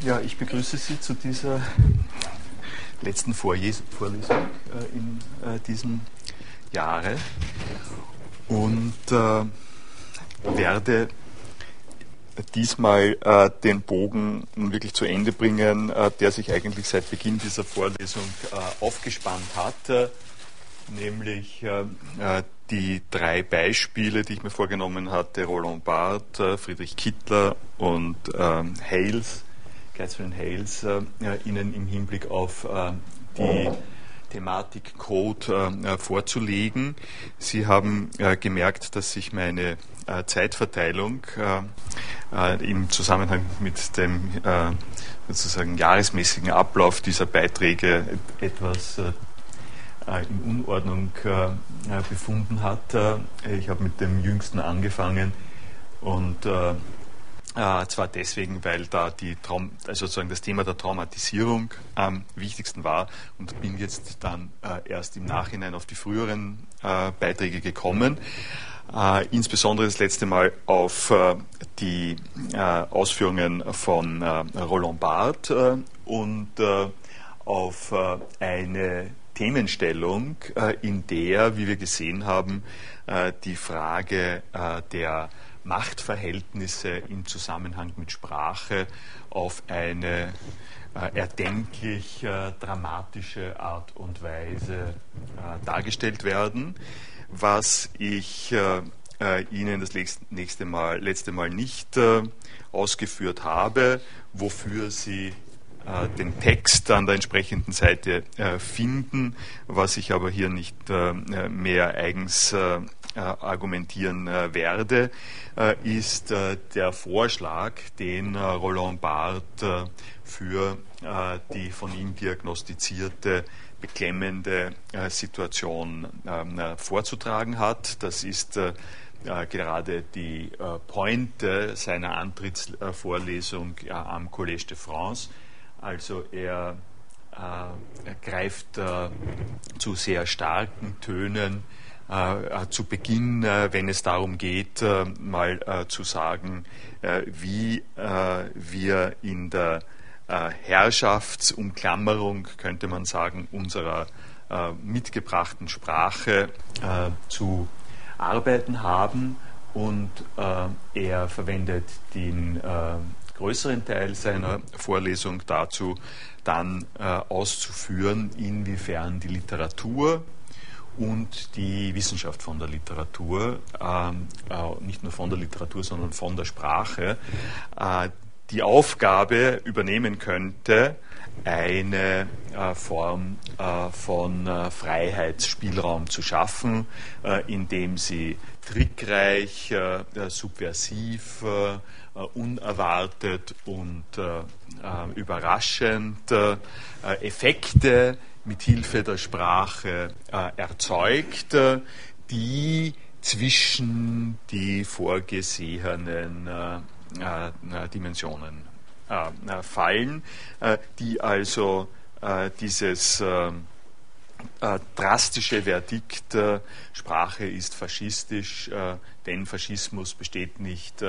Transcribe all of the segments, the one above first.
Ja, ich begrüße Sie zu dieser letzten Vorlesung äh, in äh, diesem Jahre und äh, werde diesmal äh, den Bogen wirklich zu Ende bringen, äh, der sich eigentlich seit Beginn dieser Vorlesung äh, aufgespannt hat, nämlich die drei Beispiele, die ich mir vorgenommen hatte, Roland Barth, Friedrich Kittler und ähm, Hales, Catherine Hales, Ihnen im Hinblick auf die Thematik Code äh, vorzulegen. Sie haben äh, gemerkt, dass sich meine äh, Zeitverteilung im Zusammenhang mit dem sozusagen jahresmäßigen Ablauf dieser Beiträge etwas in Unordnung befunden hat. ich habe mit dem jüngsten angefangen und äh, zwar deswegen, weil da die Traum, also sozusagen das Thema der Traumatisierung am wichtigsten war und bin jetzt dann äh, erst im Nachhinein auf die früheren äh, Beiträge gekommen. Äh, insbesondere das letzte Mal auf äh, die Ausführungen von Roland Barthes und auf eine Themenstellung, in der, wie wir gesehen haben, die Frage der Machtverhältnisse im Zusammenhang mit Sprache auf eine äh, erdenklich äh, dramatische Art und Weise äh, dargestellt werden. Was ich äh, äh, Ihnen das nächste Mal, letzte Mal nicht äh, ausgeführt habe, wofür Sie den Text an der entsprechenden Seite finden, was ich aber hier nicht mehr eigens argumentieren äh, werde, äh, ist der Vorschlag, den Roland Barthes für die von ihm diagnostizierte beklemmende Situation ähm, vorzutragen hat. Das ist gerade die Pointe seiner Antrittsvorlesung am Collège de France. Also er, greift zu sehr starken Tönen äh, zu Beginn, äh, wenn es darum geht, äh, mal zu sagen, wie wir in der Herrschaftsumklammerung, könnte man sagen, unserer mitgebrachten Sprache zu arbeiten haben. Und er verwendet den größeren Teil seiner Vorlesung dazu, dann auszuführen, inwiefern die Literatur und die Wissenschaft von der Literatur, ähm, äh, nicht nur von der Literatur, sondern von der Sprache, äh, die Aufgabe übernehmen könnte, eine äh, Form äh, von äh, Freiheitsspielraum zu schaffen, äh, indem sie trickreich, subversiv, unerwartet und überraschend Effekte mit Hilfe der Sprache äh, erzeugt, die zwischen die vorgesehenen äh, äh, Dimensionen äh, fallen, äh, die also äh, dieses drastische Verdikt, Sprache ist faschistisch, denn Faschismus besteht nicht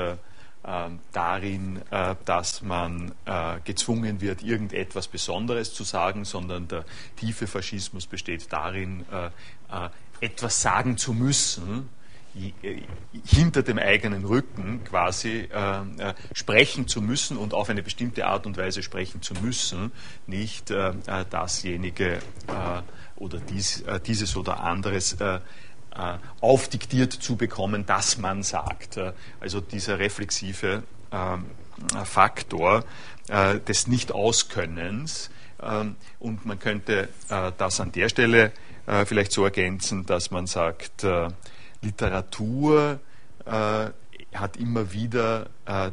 darin, äh, dass man äh, gezwungen wird, irgendetwas Besonderes zu sagen, sondern der tiefe Faschismus besteht darin, äh, etwas sagen zu müssen, hinter dem eigenen Rücken quasi äh, sprechen zu müssen und auf eine bestimmte Art und Weise sprechen zu müssen, nicht äh, dasjenige äh, oder dies, dieses oder anderes äh, aufdiktiert zu bekommen, dass man sagt. Äh, also dieser reflexive ähm, Faktor äh, des Nicht-Auskönnens. Ähm, und man könnte das an der Stelle vielleicht so ergänzen, dass man sagt, Literatur hat immer wieder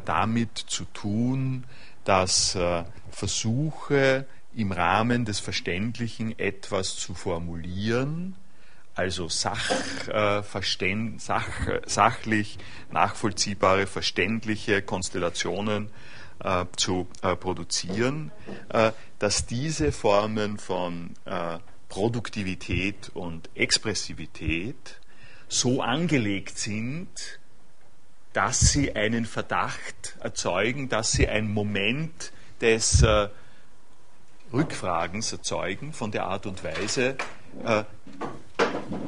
damit zu tun, dass Versuche im Rahmen des Verständlichen etwas zu formulieren, also sach, äh, sach, sachlich nachvollziehbare, verständliche Konstellationen äh, zu äh, produzieren, äh, dass diese Formen von äh, Produktivität und Expressivität so angelegt sind, dass sie einen Verdacht erzeugen, dass sie ein Moment des Rückfragens erzeugen von der Art und Weise,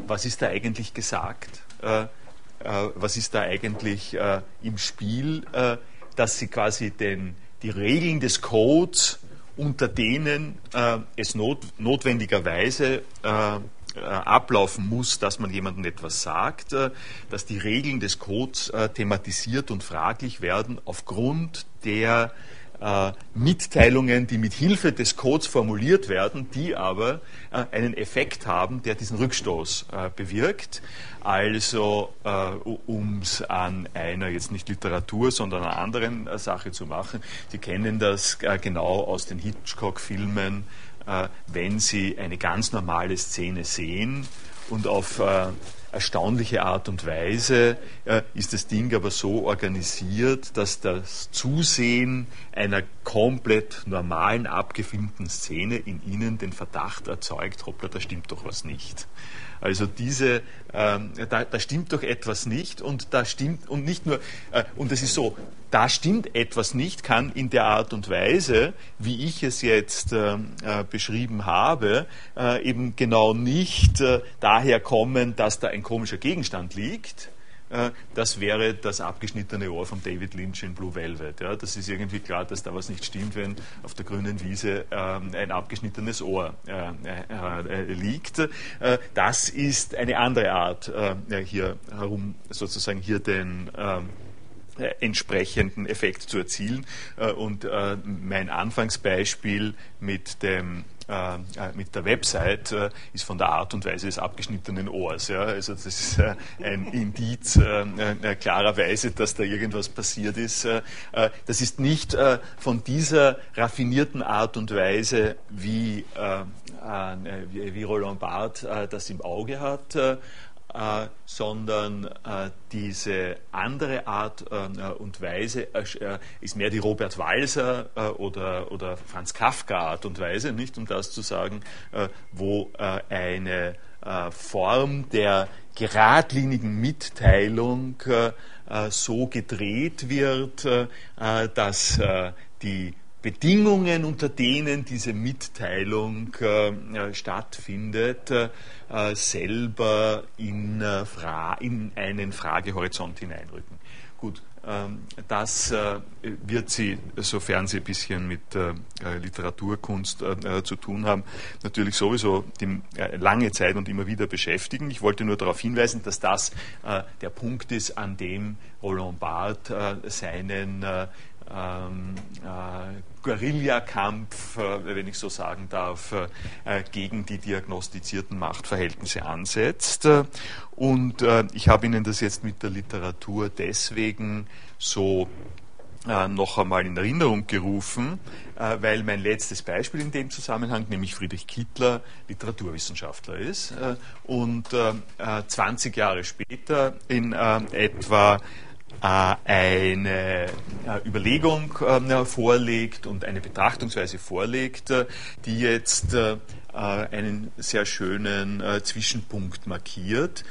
was ist da eigentlich gesagt, was ist da eigentlich im Spiel, dass sie quasi den, die Regeln des Codes, unter denen es not, notwendigerweise äh, ablaufen muss, dass man jemandem etwas sagt, äh, dass die Regeln des Codes äh, thematisiert und fraglich werden aufgrund der Mitteilungen, die mit Hilfe des Codes formuliert werden, die aber einen Effekt haben, der diesen Rückstoß bewirkt. Also, um es an einer jetzt nicht Literatur, sondern einer anderen Sache zu machen, Sie kennen das genau aus den Hitchcock-Filmen äh, wenn Sie eine ganz normale Szene sehen und auf äh, erstaunliche Art und Weise äh, ist das Ding aber so organisiert, dass das Zusehen einer komplett normalen, abgefilmten Szene in Ihnen den Verdacht erzeugt, hoppla, da stimmt doch was nicht. Also diese, ähm, da, da, stimmt doch etwas nicht und da stimmt und nicht nur, äh, und es ist so, da stimmt etwas nicht, kann in der Art und Weise, wie ich es jetzt äh, äh, beschrieben habe, äh, eben genau nicht äh, daher kommen, dass da ein komischer Gegenstand liegt, das wäre das abgeschnittene Ohr von David Lynch in Blue Velvet. Ja, das ist irgendwie klar, dass da was nicht stimmt, wenn auf der grünen Wiese ähm, ein abgeschnittenes Ohr äh, äh, liegt. Äh, das ist eine andere Art, äh, hier herum sozusagen hier den ähm, entsprechenden Effekt zu erzielen. Und mein Anfangsbeispiel mit dem äh, äh, mit der Website äh, ist von der Art und Weise des abgeschnittenen Ohrs. Ja? Also das ist äh, ein Indiz äh, äh, klarerweise, dass da irgendwas passiert ist. das ist nicht von dieser raffinierten Art und Weise, wie, wie, wie Roland Barthes das im Auge hat, äh, sondern äh, diese andere Art äh, und Weise äh, ist mehr die Robert Walser äh, oder, oder Franz Kafka Art und Weise, nicht um das zu sagen, äh, wo eine Form der geradlinigen Mitteilung so gedreht wird, dass die Bedingungen, unter denen diese Mitteilung äh, stattfindet, äh, selber in, äh, in, einen Fragehorizont hineinrücken. Gut, ähm, das äh, wird Sie, sofern Sie ein bisschen mit äh, Literaturkunst äh, zu tun haben, natürlich sowieso die, lange Zeit und immer wieder beschäftigen. Ich wollte nur darauf hinweisen, dass das der Punkt ist, an dem Roland Barthes seinen ähm, äh, Guerillakampf, äh, wenn ich so sagen darf, äh, gegen die diagnostizierten Machtverhältnisse ansetzt. Und äh, ich habe Ihnen das jetzt mit der Literatur deswegen so äh, noch einmal in Erinnerung gerufen, äh, weil mein letztes Beispiel in dem Zusammenhang, nämlich Friedrich Kittler, Literaturwissenschaftler ist und 20 Jahre später in etwa eine äh, Überlegung ähm, vorlegt und eine Betrachtungsweise vorlegt, äh, die jetzt einen sehr schönen Zwischenpunkt markiert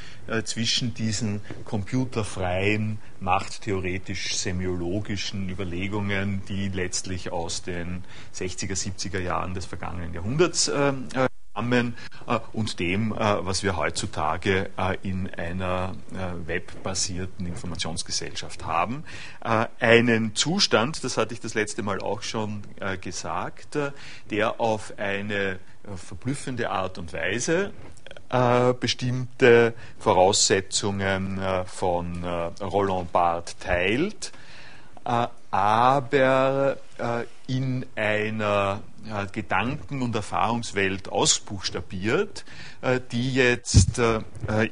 zwischen diesen computerfreien, machttheoretisch-semiologischen Überlegungen, die letztlich aus den 60er, 70er Jahren des vergangenen Jahrhunderts zusammen äh, und dem, äh, was wir heutzutage äh, in einer webbasierten Informationsgesellschaft haben. Einen Zustand, das hatte ich das letzte Mal auch schon gesagt, der auf eine verblüffende Art und Weise bestimmte Voraussetzungen von Roland Barthes teilt, aber in einer Gedanken- und Erfahrungswelt ausbuchstabiert, äh, die jetzt äh,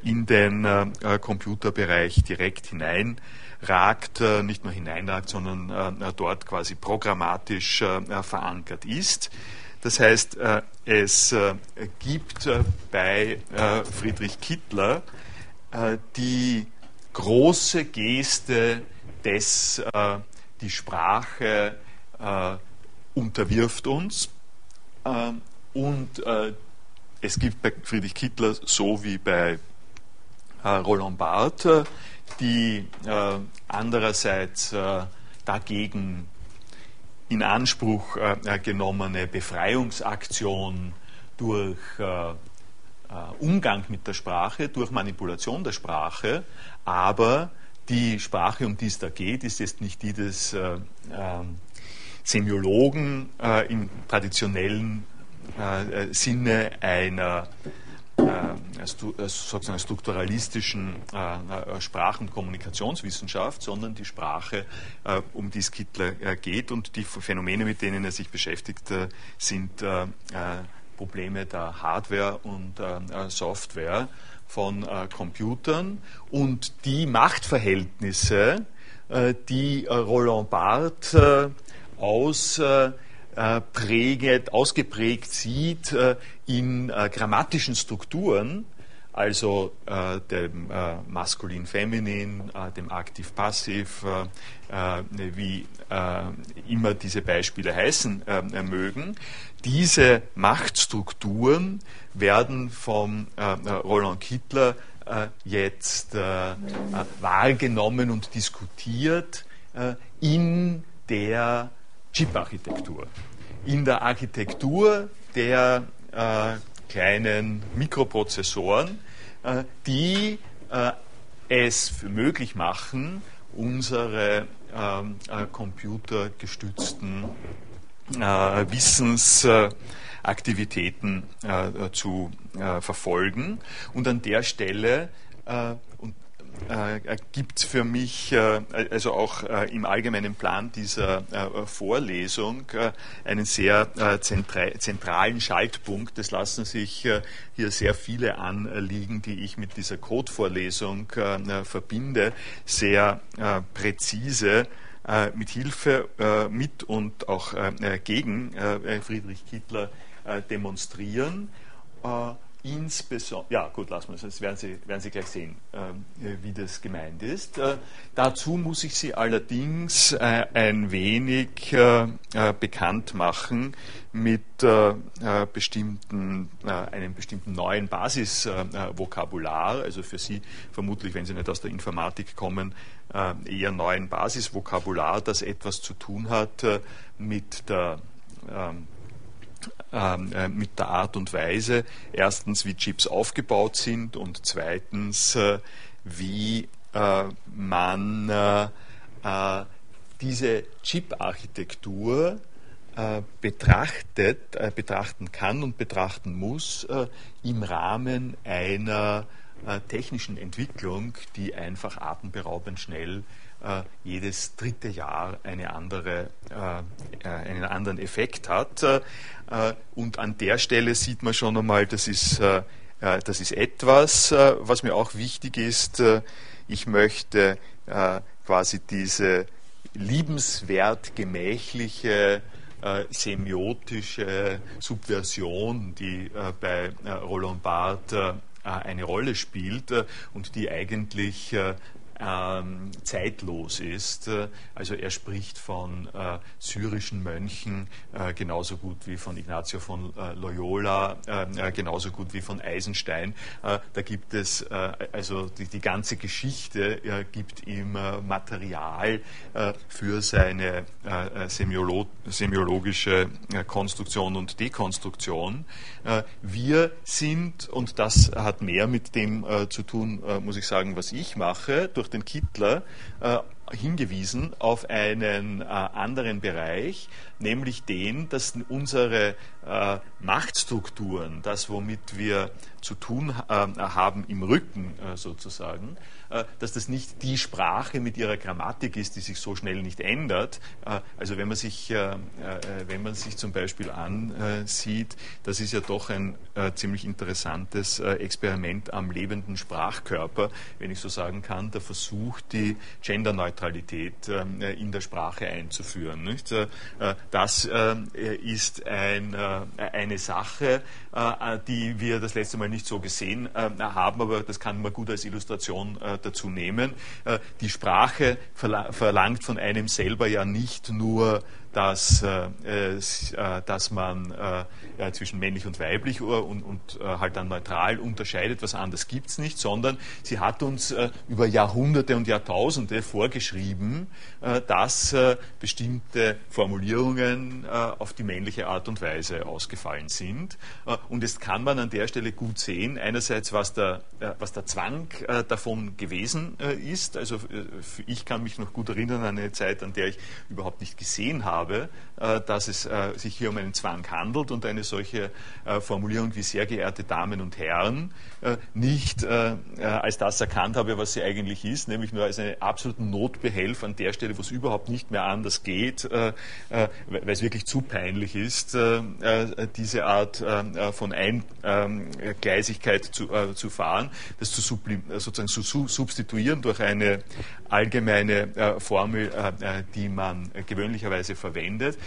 in den äh, Computerbereich direkt hineinragt, nicht nur hineinragt, sondern dort quasi programmatisch verankert ist. Das heißt, es gibt bei Friedrich Kittler die große Geste des, die Sprache unterwirft uns. Ähm, und äh, es gibt bei Friedrich Kittler so wie bei äh, Roland Barthes, die äh, andererseits dagegen in Anspruch genommene Befreiungsaktion durch Umgang mit der Sprache, durch Manipulation der Sprache, aber die Sprache, um die es da geht, ist jetzt nicht die des äh, äh, Semiologen äh, im traditionellen äh, Sinne einer äh, sozusagen strukturalistischen äh, Sprach- und Kommunikationswissenschaft, sondern die Sprache, um die es Kittler geht und die Phänomene, mit denen er sich beschäftigt, sind Probleme der Hardware und Software von äh, Computern und die Machtverhältnisse, äh, die äh, Roland Barthes äh, aus, äh, präget, ausgeprägt sieht in grammatischen Strukturen, also äh, dem äh, Maskulin-Feminin, äh, dem Aktiv-Passiv, wie immer diese Beispiele heißen mögen. Diese Machtstrukturen werden vom Roland Kittler jetzt wahrgenommen und diskutiert in der Chip-Architektur. In der Architektur der kleinen Mikroprozessoren, äh, die äh, es für möglich machen, unsere ähm, äh, computergestützten Wissensaktivitäten zu verfolgen. Und an der Stelle, und äh, gibt es für mich, äh, also auch äh, im allgemeinen Plan dieser Vorlesung, einen sehr zentralen Schaltpunkt. Es lassen sich hier sehr viele Anliegen, die ich mit dieser Code-Vorlesung verbinde, sehr präzise mit Hilfe, mit und auch gegen Friedrich Kittler demonstrieren insbesondere, ja gut, lassen wir es, das werden Sie, werden Sie gleich sehen, äh, wie das gemeint ist. Äh, dazu muss ich Sie allerdings äh, ein wenig äh, äh, bekannt machen mit äh, bestimmten, einem bestimmten neuen Basisvokabular, also für Sie vermutlich, wenn Sie nicht aus der Informatik kommen, eher neuen Basisvokabular, das etwas zu tun hat mit der ähm, ähm, äh, mit der Art und Weise, erstens, wie Chips aufgebaut sind und zweitens, äh, wie äh, man diese Chip-Architektur betrachtet, betrachten kann und betrachten muss im Rahmen einer technischen Entwicklung, die einfach atemberaubend schnell äh, jedes dritte Jahr eine andere, äh, äh, einen anderen Effekt hat. und an der Stelle sieht man schon einmal, das ist, das ist etwas, was mir auch wichtig ist. ich möchte quasi diese liebenswert gemächliche semiotische Subversion, die bei Roland Barthes eine Rolle spielt und die eigentlich ähm, zeitlos ist. Also er spricht von äh, syrischen Mönchen äh, genauso gut wie von Ignazio von äh, Loyola, äh, genauso gut wie von Eisenstein. Äh, da gibt es äh, also die, die, ganze Geschichte gibt ihm Material für seine semiolo semiologische Konstruktion und Dekonstruktion. wir sind, und das hat mehr mit dem zu tun, muss ich sagen, was ich mache, durch durch den Kittler äh, hingewiesen auf einen äh, anderen Bereich, nämlich den, dass unsere äh, Machtstrukturen, das womit wir zu tun äh, haben im Rücken äh, sozusagen, dass das nicht die Sprache mit ihrer Grammatik ist, die sich so schnell nicht ändert. Äh, also wenn man sich, äh, wenn man sich zum Beispiel ansieht, das ist ja doch ein ziemlich interessantes Experiment am lebenden Sprachkörper, wenn ich so sagen kann, der Versuch, die Genderneutralität in der Sprache einzuführen. Das ist ein, eine Sache, die wir das letzte Mal nicht so gesehen haben, aber das kann man gut als Illustration dazu nehmen. Äh, die Sprache verlangt von einem selber ja nicht nur dass, äh, äh, dass man äh, zwischen männlich und weiblich und, und halt dann neutral unterscheidet, was anderes gibt es nicht, sondern sie hat uns über Jahrhunderte und Jahrtausende geschrieben, dass bestimmte Formulierungen auf die männliche Art und Weise ausgefallen sind. Und das kann man an der Stelle gut sehen. Einerseits, was der, was der Zwang davon gewesen ist. Also ich kann mich noch gut erinnern an eine Zeit, an der ich überhaupt nicht gesehen habe, dass es sich hier um einen Zwang handelt und eine solche Formulierung wie sehr geehrte Damen und Herren nicht als das erkannt habe, was sie eigentlich ist, nämlich nur als einen absoluten Notbehelf an der Stelle, wo es überhaupt nicht mehr anders geht, äh, äh, weil es wirklich zu peinlich ist, äh, diese Art von Eingleisigkeit zu, zu fahren, das zu sozusagen zu substituieren durch eine allgemeine Formel, die man gewöhnlicherweise verwendet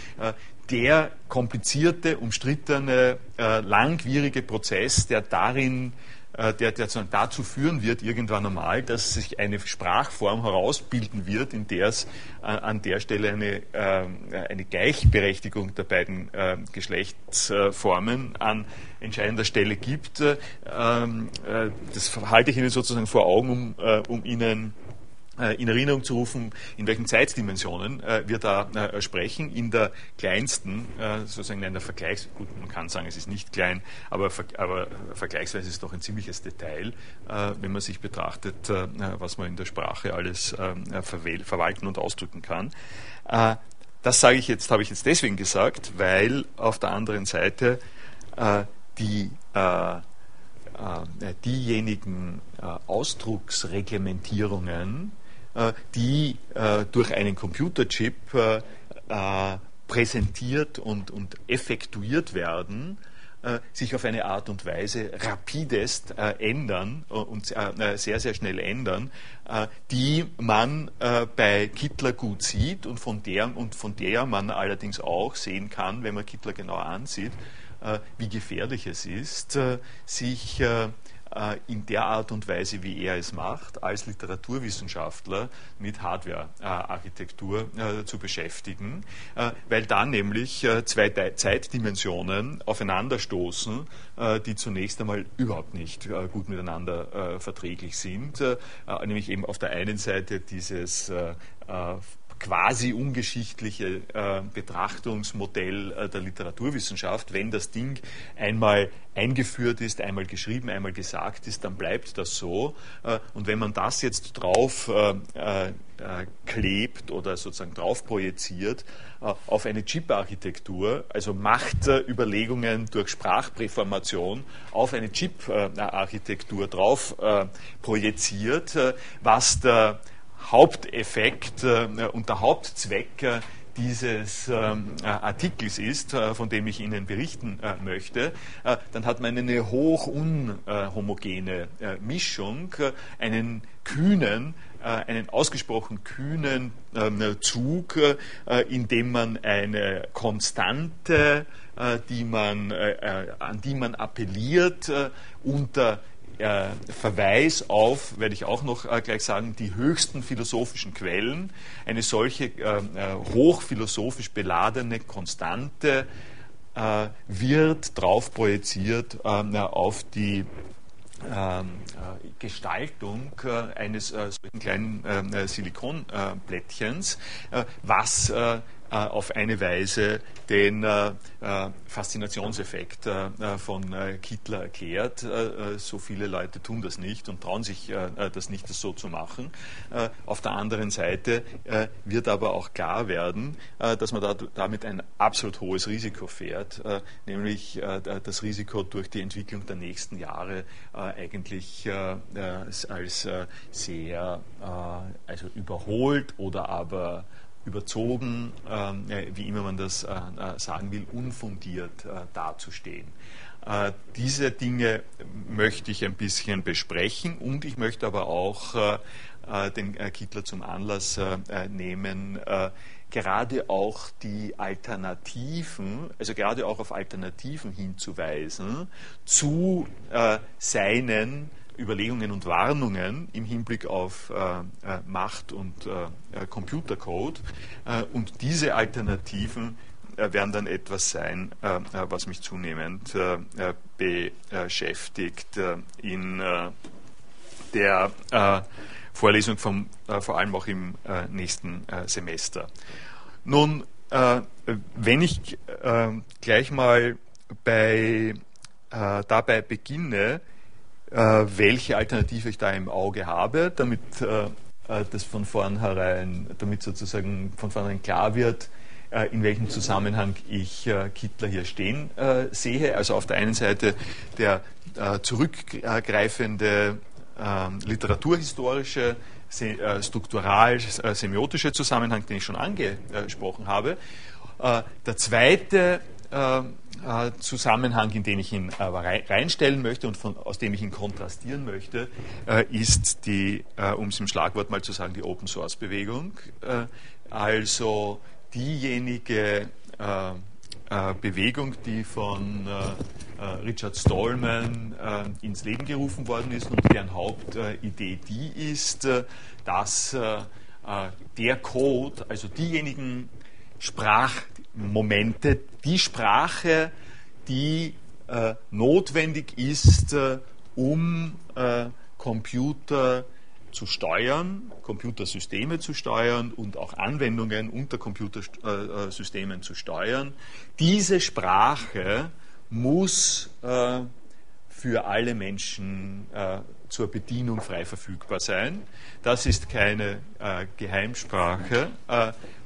der komplizierte, umstrittene, langwierige Prozess, der darin äh, der, der dazu führen wird, irgendwann einmal, dass sich eine Sprachform herausbilden wird, in der es äh, an der Stelle eine, äh, eine Gleichberechtigung der beiden Geschlechtsformen an entscheidender Stelle gibt. Ähm, das halte ich Ihnen sozusagen vor Augen, um, um Ihnen äh, in Erinnerung zu rufen, in welchen Zeitdimensionen äh, wir da äh, sprechen. In der kleinsten, sozusagen in der Vergleichs, gut, man kann sagen, es ist nicht klein, aber, aber vergleichsweise ist es doch ein ziemliches Detail, wenn man sich betrachtet, was man in der Sprache alles verwalten und ausdrücken kann. Das sage ich jetzt, habe ich jetzt deswegen gesagt, weil auf der anderen Seite die diejenigen Ausdrucksreglementierungen, äh, die äh, durch einen Computerchip äh, präsentiert und, und effektuiert werden, sich auf eine Art und Weise rapidest ändern und sehr, sehr schnell ändern, die man bei Kittler gut sieht und von, der, und von der man allerdings auch sehen kann, wenn man Kittler genauer ansieht, wie gefährlich es ist, sich äh, in der Art und Weise, wie er es macht, als Literaturwissenschaftler mit Hardware-Architektur äh, zu beschäftigen, äh, weil da nämlich zwei Zeitdimensionen aufeinanderstoßen, die zunächst einmal überhaupt nicht gut miteinander verträglich sind, nämlich eben auf der einen Seite dieses quasi ungeschichtliche äh, Betrachtungsmodell äh, der Literaturwissenschaft. Wenn das Ding einmal eingeführt ist, einmal geschrieben, einmal gesagt ist, dann bleibt das so. Äh, und wenn man das jetzt drauf äh, äh, klebt oder sozusagen drauf projiziert äh, auf eine Chip-Architektur, also Machtüberlegungen durch Sprachpräformation auf eine Chip-Architektur drauf projiziert, was der Haupteffekt äh, und der Hauptzweck äh, dieses ähm, äh, Artikels ist, äh, von dem ich Ihnen berichten äh, möchte, äh, dann hat man eine hoch unhomogene Mischung, einen kühnen, einen ausgesprochen kühnen ähm, Zug, in dem man eine Konstante, die man, an die man appelliert, unter äh, Verweis auf, werde ich auch noch äh, gleich sagen, die höchsten philosophischen Quellen. Eine solche äh, äh hochphilosophisch beladene Konstante äh, wird drauf projiziert äh, auf die ähm, Gestaltung eines solchen kleinen Silikonplättchens, was auf eine Weise den äh, äh, Faszinationseffekt von Kittler erklärt. So viele Leute tun das nicht und trauen sich das nicht, das so zu machen. Auf der anderen Seite wird aber auch klar werden, dass man damit ein absolut hohes Risiko fährt, nämlich das Risiko durch die Entwicklung der nächsten Jahre eigentlich als sehr also überholt oder aber überzogen, ähm, wie immer man das äh, äh, sagen will, unfundiert äh, dazustehen. Diese Dinge möchte ich ein bisschen besprechen und ich möchte aber auch den Kittler zum Anlass nehmen, gerade auch die Alternativen, also gerade auch auf Alternativen hinzuweisen zu seinen Überlegungen und Warnungen im Hinblick auf äh, äh Macht und äh, äh, Computercode. Äh, und diese Alternativen werden dann etwas sein, was mich zunehmend beschäftigt in der Vorlesung, vom, vor allem auch im nächsten Semester. Nun, wenn ich gleich mal bei, dabei beginne, welche Alternative ich da im Auge habe, damit das von vornherein, damit sozusagen von vornherein klar wird, äh, in welchem Zusammenhang ich äh, Kittler hier stehen äh, sehe. Also auf der einen Seite der zurückgreifende ähm, literaturhistorische, struktural-semiotische Zusammenhang, den ich schon angesprochen habe. Der zweite Zusammenhang, in den ich ihn reinstellen möchte und von, aus dem ich ihn kontrastieren möchte, ist die, um es im Schlagwort mal zu sagen, die Open Source Bewegung. Also diejenige äh, äh, Bewegung, die von äh, äh Richard Stallman äh, ins Leben gerufen worden ist und deren Hauptidee die ist, äh, dass der Code, also diejenigen Sprachmomente, die Sprache, die notwendig ist, um Computer zu steuern, Computersysteme zu steuern und auch Anwendungen unter Computersystemen zu steuern. Diese Sprache muss äh, für alle Menschen äh, zur Bedienung frei verfügbar sein. Das ist keine äh, Geheimsprache.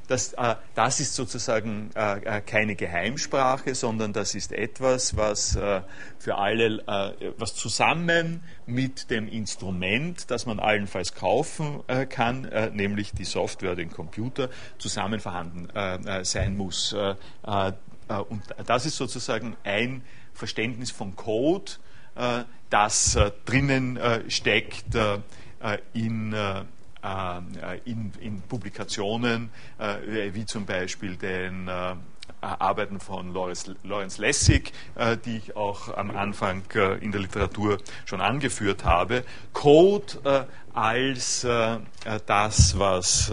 Das, äh, das ist sozusagen äh, äh, keine Geheimsprache, sondern das ist etwas, was äh, für alle, äh, was zusammen mit dem Instrument, das man allenfalls kaufen äh, kann, nämlich die Software, den Computer, zusammen vorhanden sein muss. und das ist sozusagen ein Verständnis von Code, das drinnen steckt in in, in, Publikationen, äh, wie zum Beispiel den äh, Arbeiten von Lawrence Lessig, die ich auch am Anfang in der Literatur schon angeführt habe. Code als das, was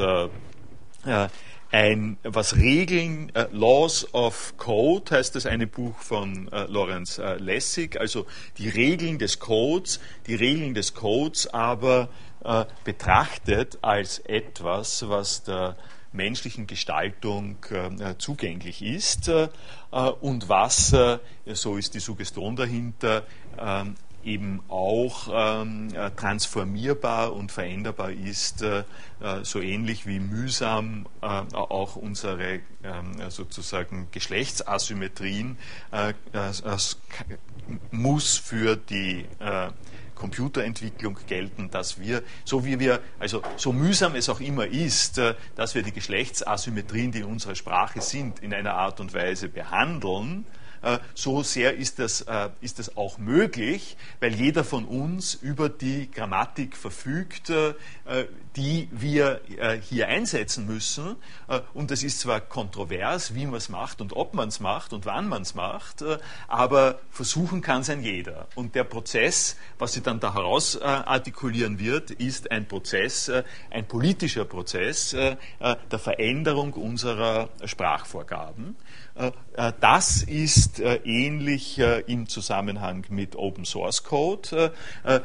ein, was Regeln, äh, Laws of Code heißt das eine Buch von äh, Lawrence äh, Lessig, also die Regeln des Codes, die Regeln des Codes aber äh, betrachtet als etwas, was der menschlichen Gestaltung äh, zugänglich ist äh, und was, so ist die Suggestion dahinter, ähm, eben auch ähm, transformierbar und veränderbar ist, äh, so ähnlich wie mühsam äh, auch unsere ähm, sozusagen Geschlechtsasymmetrien äh, muss für die Computerentwicklung gelten, dass wir, so wie wir, also so mühsam es auch immer ist, äh, dass wir die Geschlechtsasymmetrien, die in unserer Sprache sind, in einer Art und Weise behandeln, äh, so sehr ist das, äh, ist das auch möglich, weil jeder von uns über die Grammatik verfügt, die wir hier einsetzen müssen. Und es ist zwar kontrovers, wie man es macht und ob man es macht und wann man es macht, aber versuchen kann es ein jeder. Und der Prozess, was sie dann da heraus artikulieren wird, ist ein Prozess, ein politischer Prozess der Veränderung unserer Sprachvorgaben. Äh, äh, das ist äh, ähnlich im Zusammenhang mit Open Source Code.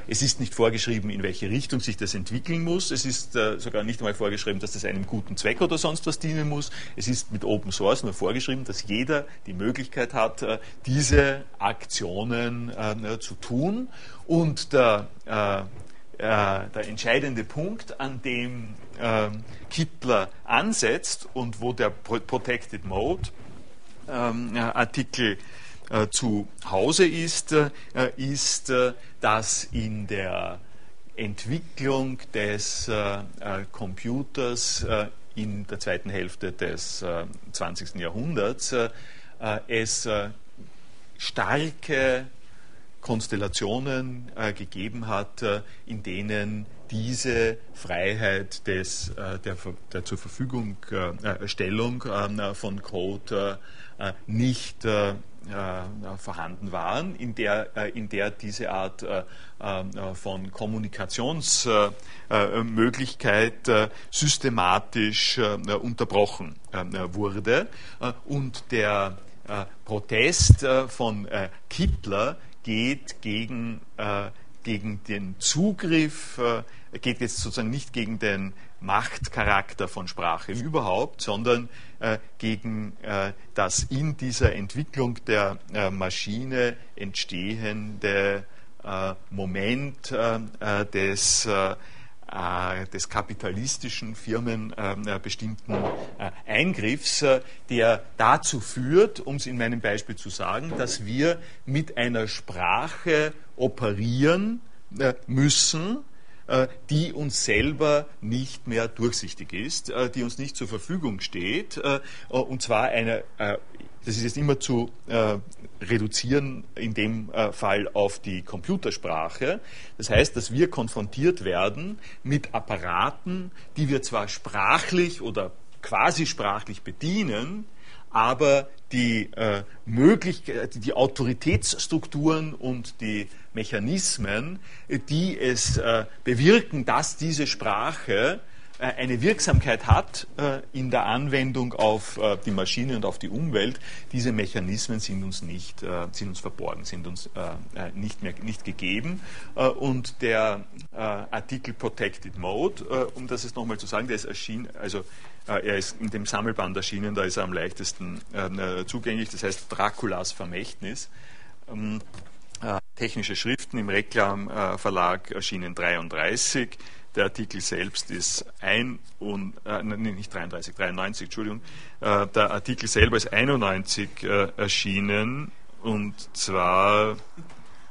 Es ist nicht vorgeschrieben, in welche Richtung sich das entwickeln muss. Es ist sogar nicht einmal vorgeschrieben, dass das einem guten Zweck oder sonst was dienen muss. Es ist mit Open Source nur vorgeschrieben, dass jeder die Möglichkeit hat, diese Aktionen zu tun. Und der, der entscheidende Punkt, an dem Kittler ansetzt und wo der Protected Mode ähm, Artikel äh, zu Hause ist, äh, ist, äh, dass in der Entwicklung des Computers in der zweiten Hälfte des 20. Jahrhunderts es starke Konstellationen gegeben hat, in denen diese Freiheit des, der, der zur Verfügungstellung von Code äh, nicht äh, äh, vorhanden waren, in der, in der diese Art von Kommunikationsmöglichkeit systematisch unterbrochen wurde. Und der Protest von Kittler geht gegen gegen den Zugriff, äh, geht jetzt sozusagen nicht gegen den Machtcharakter von Sprache überhaupt, sondern äh, gegen äh, das in dieser Entwicklung der Maschine entstehende Moment des des kapitalistischen Firmen äh, bestimmten äh, Eingriffs, äh, der dazu führt, um es in meinem Beispiel zu sagen, dass wir mit einer Sprache operieren müssen, äh, die uns selber nicht mehr durchsichtig ist, äh, die uns nicht zur Verfügung steht, äh, und zwar eine, das ist jetzt immer zu reduzieren, in dem Fall auf die Computersprache. Das heißt, dass wir konfrontiert werden mit Apparaten, die wir zwar sprachlich oder quasi sprachlich bedienen, aber die äh, Möglichkeit, die Autoritätsstrukturen und die Mechanismen, die es äh, bewirken, dass diese Sprache äh, eine Wirksamkeit hat äh, in der Anwendung auf die Maschine und auf die Umwelt, diese Mechanismen sind uns nicht, sind uns verborgen, sind uns nicht mehr nicht gegeben. Und der Artikel Protected Mode, um das jetzt nochmal zu sagen, der ist erschienen, also er ist in dem Sammelband erschienen, da ist er am leichtesten zugänglich, das heißt Draculas Vermächtnis. Ähm, technische Schriften im Reklam Verlag erschienen 33 der Artikel selbst ist ein und äh, nicht 33, 93, Entschuldigung. Äh, der Artikel selber ist 91 äh, erschienen und zwar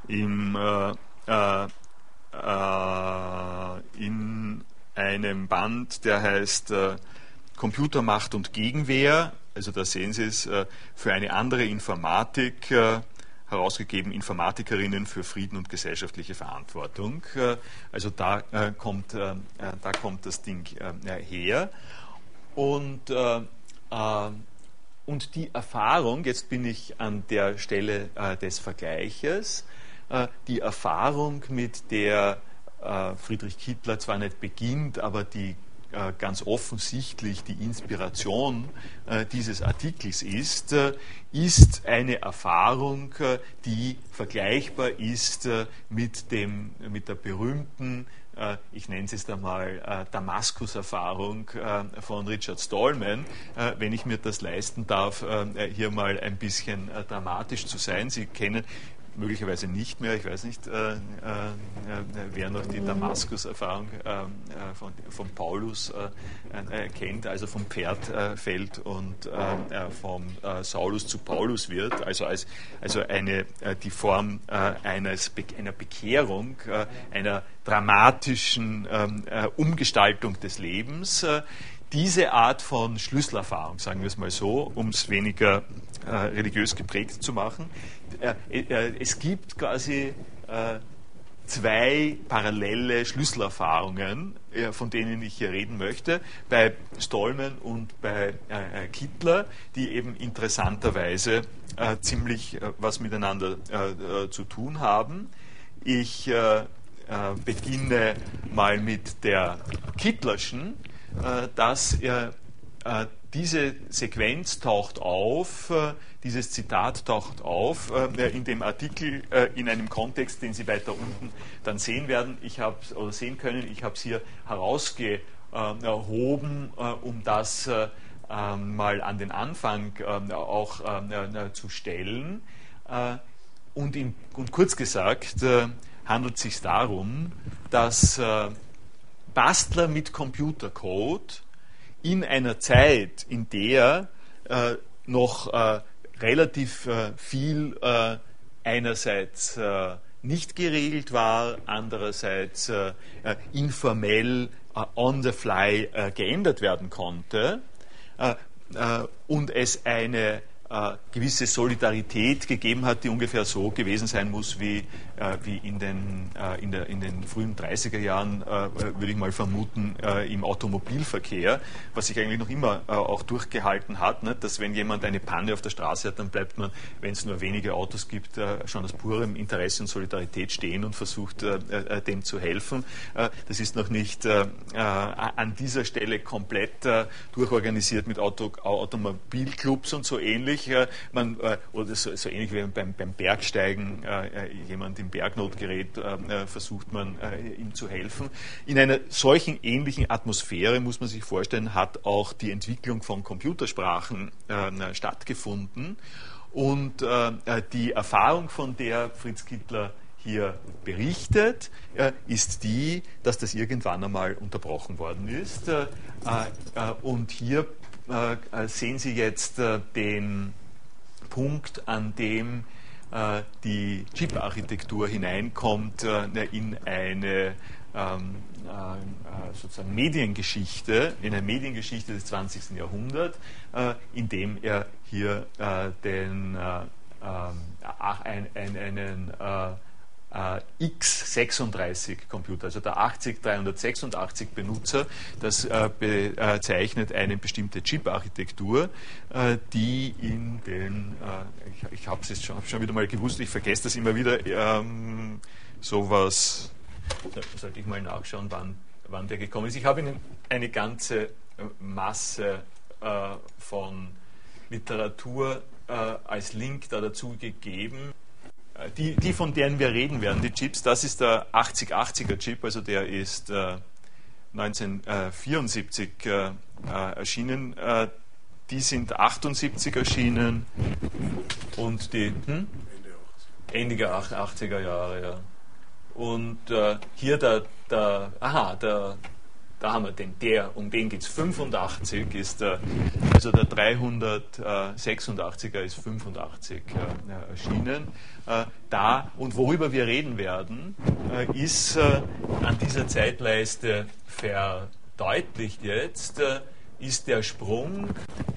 im, äh, äh, äh, in einem Band, der heißt Computermacht und Gegenwehr. Also da sehen Sie es für eine andere Informatik herausgegeben Informatikerinnen für Frieden und gesellschaftliche Verantwortung. Äh, also da äh, kommt, äh, da kommt das Ding her. Und, und die Erfahrung, jetzt bin ich an der Stelle des Vergleiches, die Erfahrung, mit der Friedrich Kittler zwar nicht beginnt, aber die äh, ganz offensichtlich die Inspiration äh, dieses Artikels ist, äh, ist eine Erfahrung, die vergleichbar ist mit, dem, mit der berühmten ich nenne es jetzt einmal Damaskus-Erfahrung von Richard Stallman, wenn ich mir das leisten darf, hier mal ein bisschen dramatisch zu sein. Sie kennen möglicherweise nicht mehr. Ich weiß nicht, äh, äh, wer noch die Damaskus-Erfahrung äh, äh von, von, Paulus äh, äh, kennt, also vom Pferd fällt und vom Saulus zu Paulus wird, also als also eine, die Form eines, einer Bekehrung, einer dramatischen ähm, Umgestaltung des Lebens diese Art von Schlüsselerfahrung, sagen wir es mal so, um es weniger äh, religiös geprägt zu machen, äh, äh, es gibt quasi äh, zwei parallele Schlüsselerfahrungen, von denen ich hier reden möchte, bei Stallman und bei Kittler, die eben interessanterweise ziemlich was miteinander zu tun haben. Ich beginne mal mit der Kittlerschen, dass diese Sequenz taucht auf, äh, dieses Zitat taucht auf äh, in dem Artikel äh, in einem Kontext, den Sie weiter unten dann sehen werden. Ich habe oder sehen können. Ich habe es hier herausgehoben, um das ähm, mal an den Anfang auch zu stellen. Und, in, und kurz gesagt handelt es sich darum, dass Bastler mit Computercode in einer Zeit, in der äh, noch äh, relativ äh, viel äh, einerseits äh, nicht geregelt war, andererseits äh, informell on the fly geändert werden konnte und es eine gewisse Solidarität gegeben hat, die ungefähr so gewesen sein muss wie, äh, wie in, den, äh, in, der, in den frühen 30er Jahren, äh, würde ich mal vermuten, äh, im Automobilverkehr, was sich eigentlich noch immer äh, auch durchgehalten hat, ne? dass wenn jemand eine Panne auf der Straße hat, dann bleibt man, wenn es nur wenige Autos gibt, schon aus purem Interesse und Solidarität stehen und versucht, dem zu helfen. das ist noch nicht an dieser Stelle komplett durchorganisiert mit Auto, Automobilclubs und so ähnlich man, oder so, so, ähnlich wie beim, beim Bergsteigen jemand dem Bergnotgerät versucht man ihm zu helfen. In einer solchen ähnlichen Atmosphäre, muss man sich vorstellen, hat auch die Entwicklung von Computersprachen stattgefunden. Und die Erfahrung, von der Fritz Kittler hier berichtet, äh, ist die, dass das irgendwann einmal unterbrochen worden ist. Äh, äh, und hier sehen Sie jetzt den Punkt, an dem die Chip-Architektur hineinkommt in eine ähm, sozusagen Mediengeschichte, in eine Mediengeschichte des 20. Jahrhunderts, in dem er hier den, ähm, einen, einen äh, x36-Computer, also der 80386 Benutzer, das äh, bezeichnet eine bestimmte Chip-Architektur, äh, die in den, äh, ich, ich habe es jetzt schon, schon, wieder mal gewusst, ich vergesse das immer wieder, ähm, sowas, da sollte ich mal nachschauen, wann, wann der gekommen ist. Ich habe Ihnen eine ganze Masse äh, von Literatur äh, als Link da dazu gegeben. Äh, die, die, von denen wir reden werden, die Chips, das ist der 8080er Chip, also der ist äh, 1974 äh, äh, erschienen. Äh, die sind 78 erschienen und die hm? Ende der 80er Jahre, ja. Und äh, hier der, der, aha, der da haben wir den, der, um den geht es 85, ist der, also der 386er ist 85 äh, erschienen. Äh, da und worüber wir reden werden, äh, ist äh, an dieser Zeitleiste verdeutlicht jetzt, äh, ist der Sprung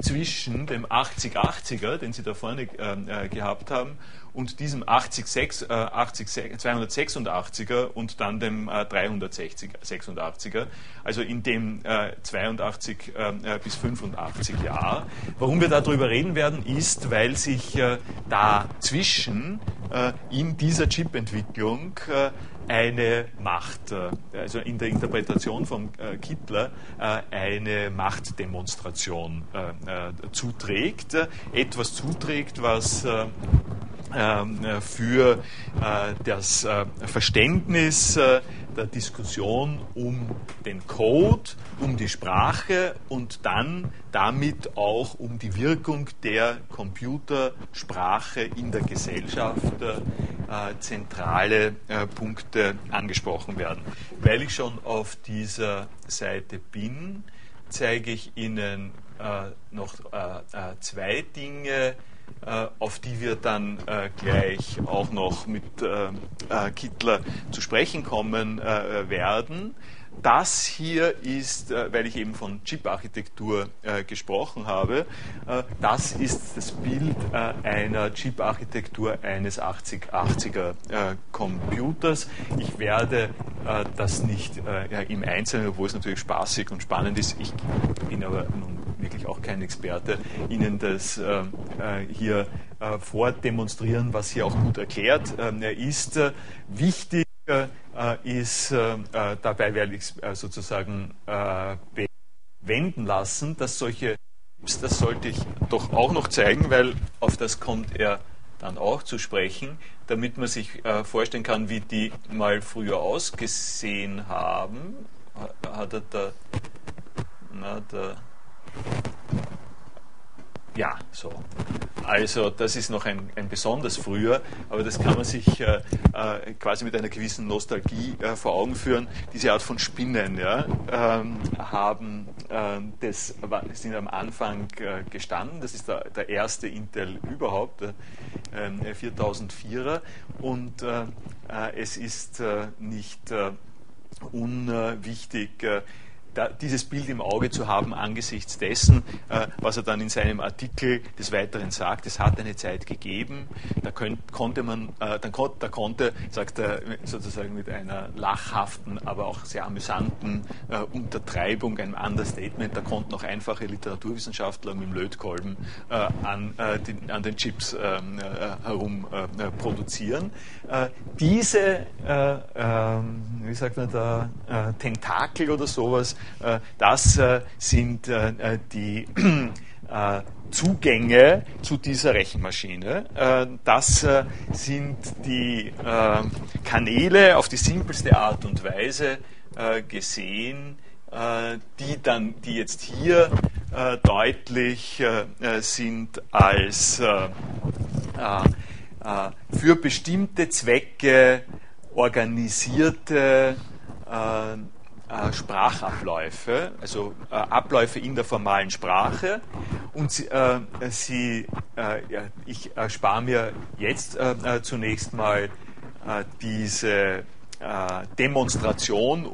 zwischen dem 8080er, den Sie da vorne äh, gehabt haben, und diesem 80, äh, 80, 286er und dann dem äh, 386er, also in dem äh, 82 äh, bis 85 Jahr. Warum wir darüber reden werden, ist, weil sich äh, dazwischen äh, in dieser Chip-Entwicklung äh, eine Macht, äh, also in der Interpretation von Kittler, eine Machtdemonstration zuträgt, etwas zuträgt, was für äh, das äh, Verständnis äh, der Diskussion um den Code, um die Sprache und dann damit auch um die Wirkung der Computersprache in der Gesellschaft zentrale Punkte angesprochen werden. Weil ich schon auf dieser Seite bin, zeige ich Ihnen noch zwei Dinge, äh, auf die wir dann äh, gleich auch noch mit äh, Kittler zu sprechen kommen werden. Das hier ist, weil ich eben von Chip-Architektur gesprochen habe, das ist das Bild einer Chip-Architektur eines 8080er Computers. Ich werde das nicht im Einzelnen, obwohl es natürlich spaßig und spannend ist, ich bin aber nun wirklich auch kein Experte, Ihnen das äh, äh, hier äh, vordemonstrieren, was hier auch gut erklärt ähm, ist. Äh, wichtig äh, ist äh, dabei, werde ich es sozusagen bewenden lassen, dass solche, das sollte ich doch auch noch zeigen, weil auf das kommt er dann auch zu sprechen, damit man sich vorstellen kann, wie die mal früher ausgesehen haben. Hat er da, na, da ja, so. Also das ist noch ein, ein besonders früher, aber das kann man sich äh, äh, quasi mit einer gewissen Nostalgie äh, vor Augen führen. Diese Art von Spinnen ja, ähm, haben äh, das sind am Anfang äh, gestanden. Das ist der, der erste Intel überhaupt, der 4004er, ähm, und äh, es ist nicht unwichtig dieses Bild im Auge zu haben angesichts dessen, äh, was er dann in seinem Artikel des Weiteren sagt. Es hat eine Zeit gegeben, da könnt, konnte man, äh, dann kon, da konnte, sagt er sozusagen mit einer lachhaften, aber auch sehr amüsanten äh, Untertreibung, einem Understatement, da konnten auch einfache Literaturwissenschaftler mit dem Lötkolben äh, an, äh, den, an den Chips ähm, äh, herum produzieren. diese, ähm, wie sagt man da, Tentakel oder sowas, das äh, sind äh, die Zugänge zu dieser Rechenmaschine. Das sind die Kanäle auf die simpelste Art und Weise gesehen, die dann, die jetzt hier deutlich sind als für bestimmte Zwecke organisierte äh, Sprachabläufe, also äh, Abläufe in der formalen Sprache. Und sie, äh, sie äh, ich erspare mir jetzt äh, zunächst mal diese Demonstration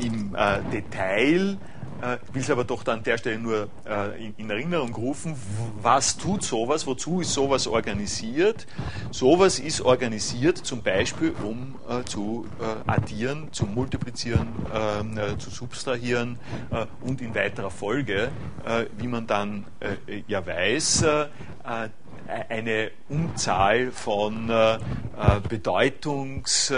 im Detail äh, will es aber doch an der Stelle nur äh, in, in, Erinnerung rufen, was tut sowas, wozu ist sowas organisiert? Sowas ist organisiert zum Beispiel, um äh, zu äh, addieren, zu multiplizieren, ähm, äh, zu substrahieren äh, und in weiterer Folge, wie man dann ja weiß, eine Unzahl von Bedeutungs-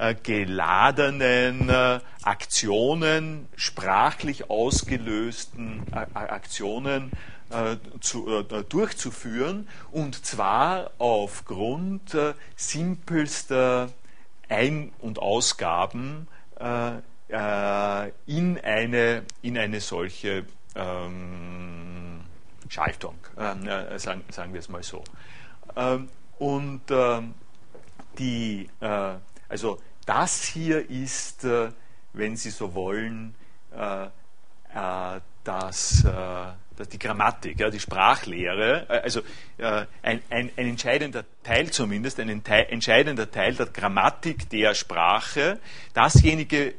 äh, geladenen äh, Aktionen, sprachlich ausgelösten äh, Aktionen zu, durchzuführen und zwar aufgrund simpelster Ein- und Ausgaben in eine, in eine solche ähm, Schaltung, äh, sagen, sagen, wir es mal so. Ähm, und äh, die, äh, also das hier ist, äh, wenn Sie so wollen, äh, äh, das, das die Grammatik, die Sprachlehre, also ein, ein, ein, entscheidender Teil zumindest, ein entscheidender Teil der Grammatik der Sprache, dasjenige,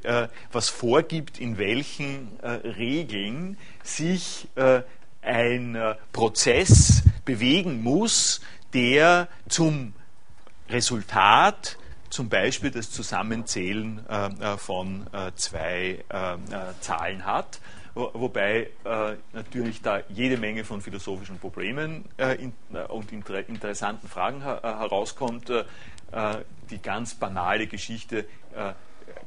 was vorgibt, in welchen Regeln sich ein Prozess bewegen muss, der zum Resultat zum Beispiel das Zusammenzählen äh, äh von äh, zwei äh, Zahlen hat, wobei natürlich da jede Menge von philosophischen Problemen und interessanten Fragen herauskommt. die ganz banale Geschichte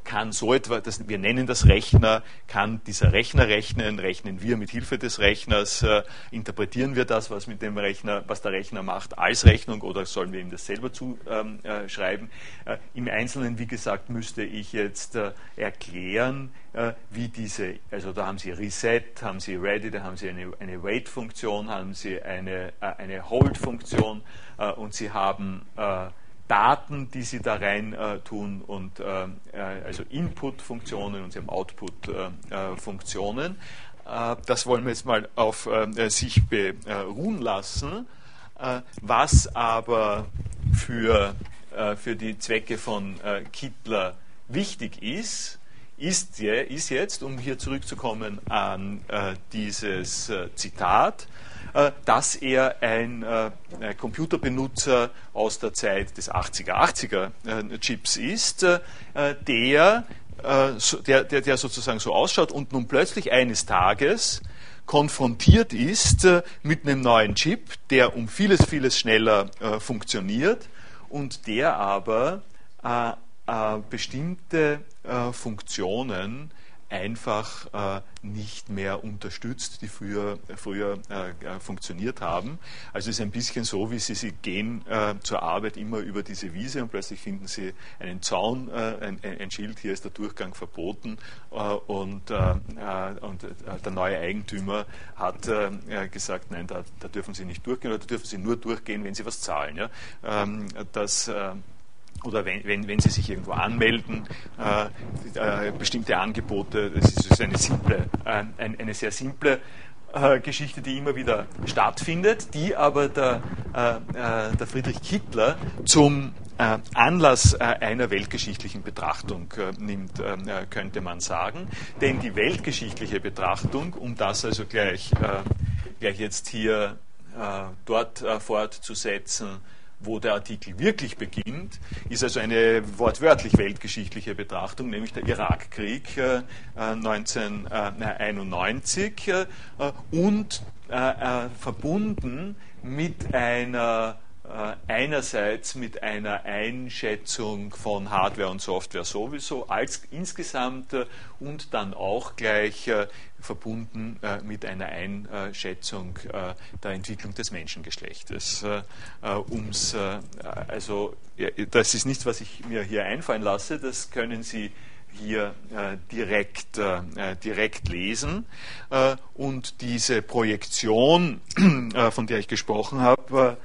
kann so etwa, das, wir nennen das Rechner, kann dieser Rechner rechnen, rechnen wir mit Hilfe des Rechners, äh, interpretieren wir das, was mit dem Rechner, was der Rechner macht, als Rechnung oder sollen wir ihm das selber zuschreiben? Ähm, äh, Im Einzelnen, wie gesagt, müsste ich jetzt äh, erklären, äh, wie diese, also da haben Sie Reset, haben Sie Ready, da haben Sie eine, eine Wait-Funktion, haben Sie eine, äh, eine Hold-Funktion äh, und Sie haben Daten, die Sie da rein äh, tun und äh, äh also Input-Funktionen und Sie haben Output-Funktionen. Äh, äh, das wollen wir jetzt mal auf sich beruhen lassen. was aber für, für die Zwecke von Kittler wichtig ist, ist, ist jetzt, um hier zurückzukommen an dieses Zitat, äh, dass er ein äh, Computerbenutzer aus der Zeit des 80er, 80er äh, Chips ist, der, der, der sozusagen so ausschaut und nun plötzlich eines Tages konfrontiert ist mit einem neuen Chip, der um vieles, vieles schneller funktioniert und der aber bestimmte Funktionen einfach äh, nicht mehr unterstützt, die früher, früher äh, äh, funktioniert haben. Also es ist ein bisschen so, wie Sie, Sie gehen äh, zur Arbeit immer über diese Wiese und plötzlich finden Sie einen Zaun, äh, ein, ein, Schild, hier ist der Durchgang verboten äh, und, und der neue Eigentümer hat gesagt, nein, da, da, dürfen Sie nicht durchgehen oder da dürfen Sie nur durchgehen, wenn Sie was zahlen. Ja? Ähm, das oder wenn, wenn, wenn Sie sich irgendwo anmelden, äh, äh, bestimmte Angebote, das ist eine, simple, äh, ein, eine sehr simple äh, Geschichte, die immer wieder stattfindet, die aber der, äh, äh, der Friedrich Kittler zum Anlass einer weltgeschichtlichen Betrachtung nimmt, könnte man sagen. Denn die weltgeschichtliche Betrachtung, um das also gleich, gleich jetzt hier dort fortzusetzen, wo der Artikel wirklich beginnt, ist also eine wortwörtlich weltgeschichtliche Betrachtung, nämlich der Irakkrieg äh, 1991 äh, und äh, äh, verbunden mit einer einerseits mit einer Einschätzung von Hardware und Software sowieso als insgesamt und dann auch gleich verbunden mit einer Einschätzung der Entwicklung des Menschengeschlechtes. Um's, also, das ist nichts, was ich mir hier einfallen lasse, das können Sie hier äh, direkt, äh, direkt lesen. Äh, und diese Projektion, von der ich gesprochen habe,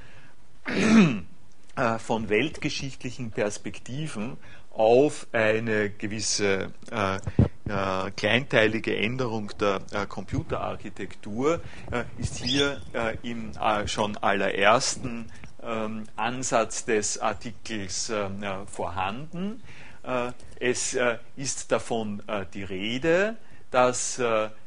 von weltgeschichtlichen Perspektiven auf eine gewisse äh, äh, kleinteilige Änderung der äh, Computerarchitektur ist hier im schon allerersten ähm, Ansatz des Artikels vorhanden. es ist davon die Rede, dass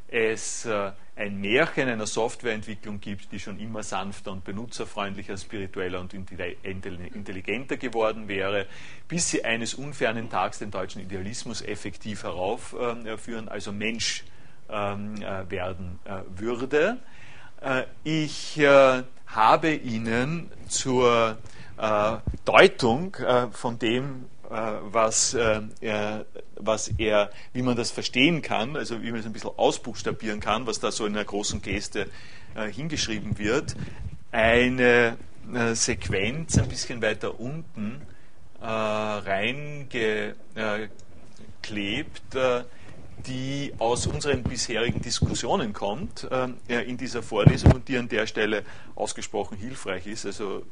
es ein Märchen einer Softwareentwicklung gibt, die schon immer sanfter und benutzerfreundlicher, spiritueller und intelligenter geworden wäre, bis sie eines unfernen Tags den deutschen Idealismus effektiv heraufführen, also Mensch ähm, äh, werden äh, würde. Äh, ich habe Ihnen zur Deutung von dem, was, äh, was er, wie man das verstehen kann, also wie man es ein bisschen ausbuchstabieren kann, was da so in einer großen Geste äh, hingeschrieben wird, eine Sequenz ein bisschen weiter unten reingeklebt, die aus unseren bisherigen Diskussionen kommt in dieser Vorlesung und die an der Stelle ausgesprochen hilfreich ist. Also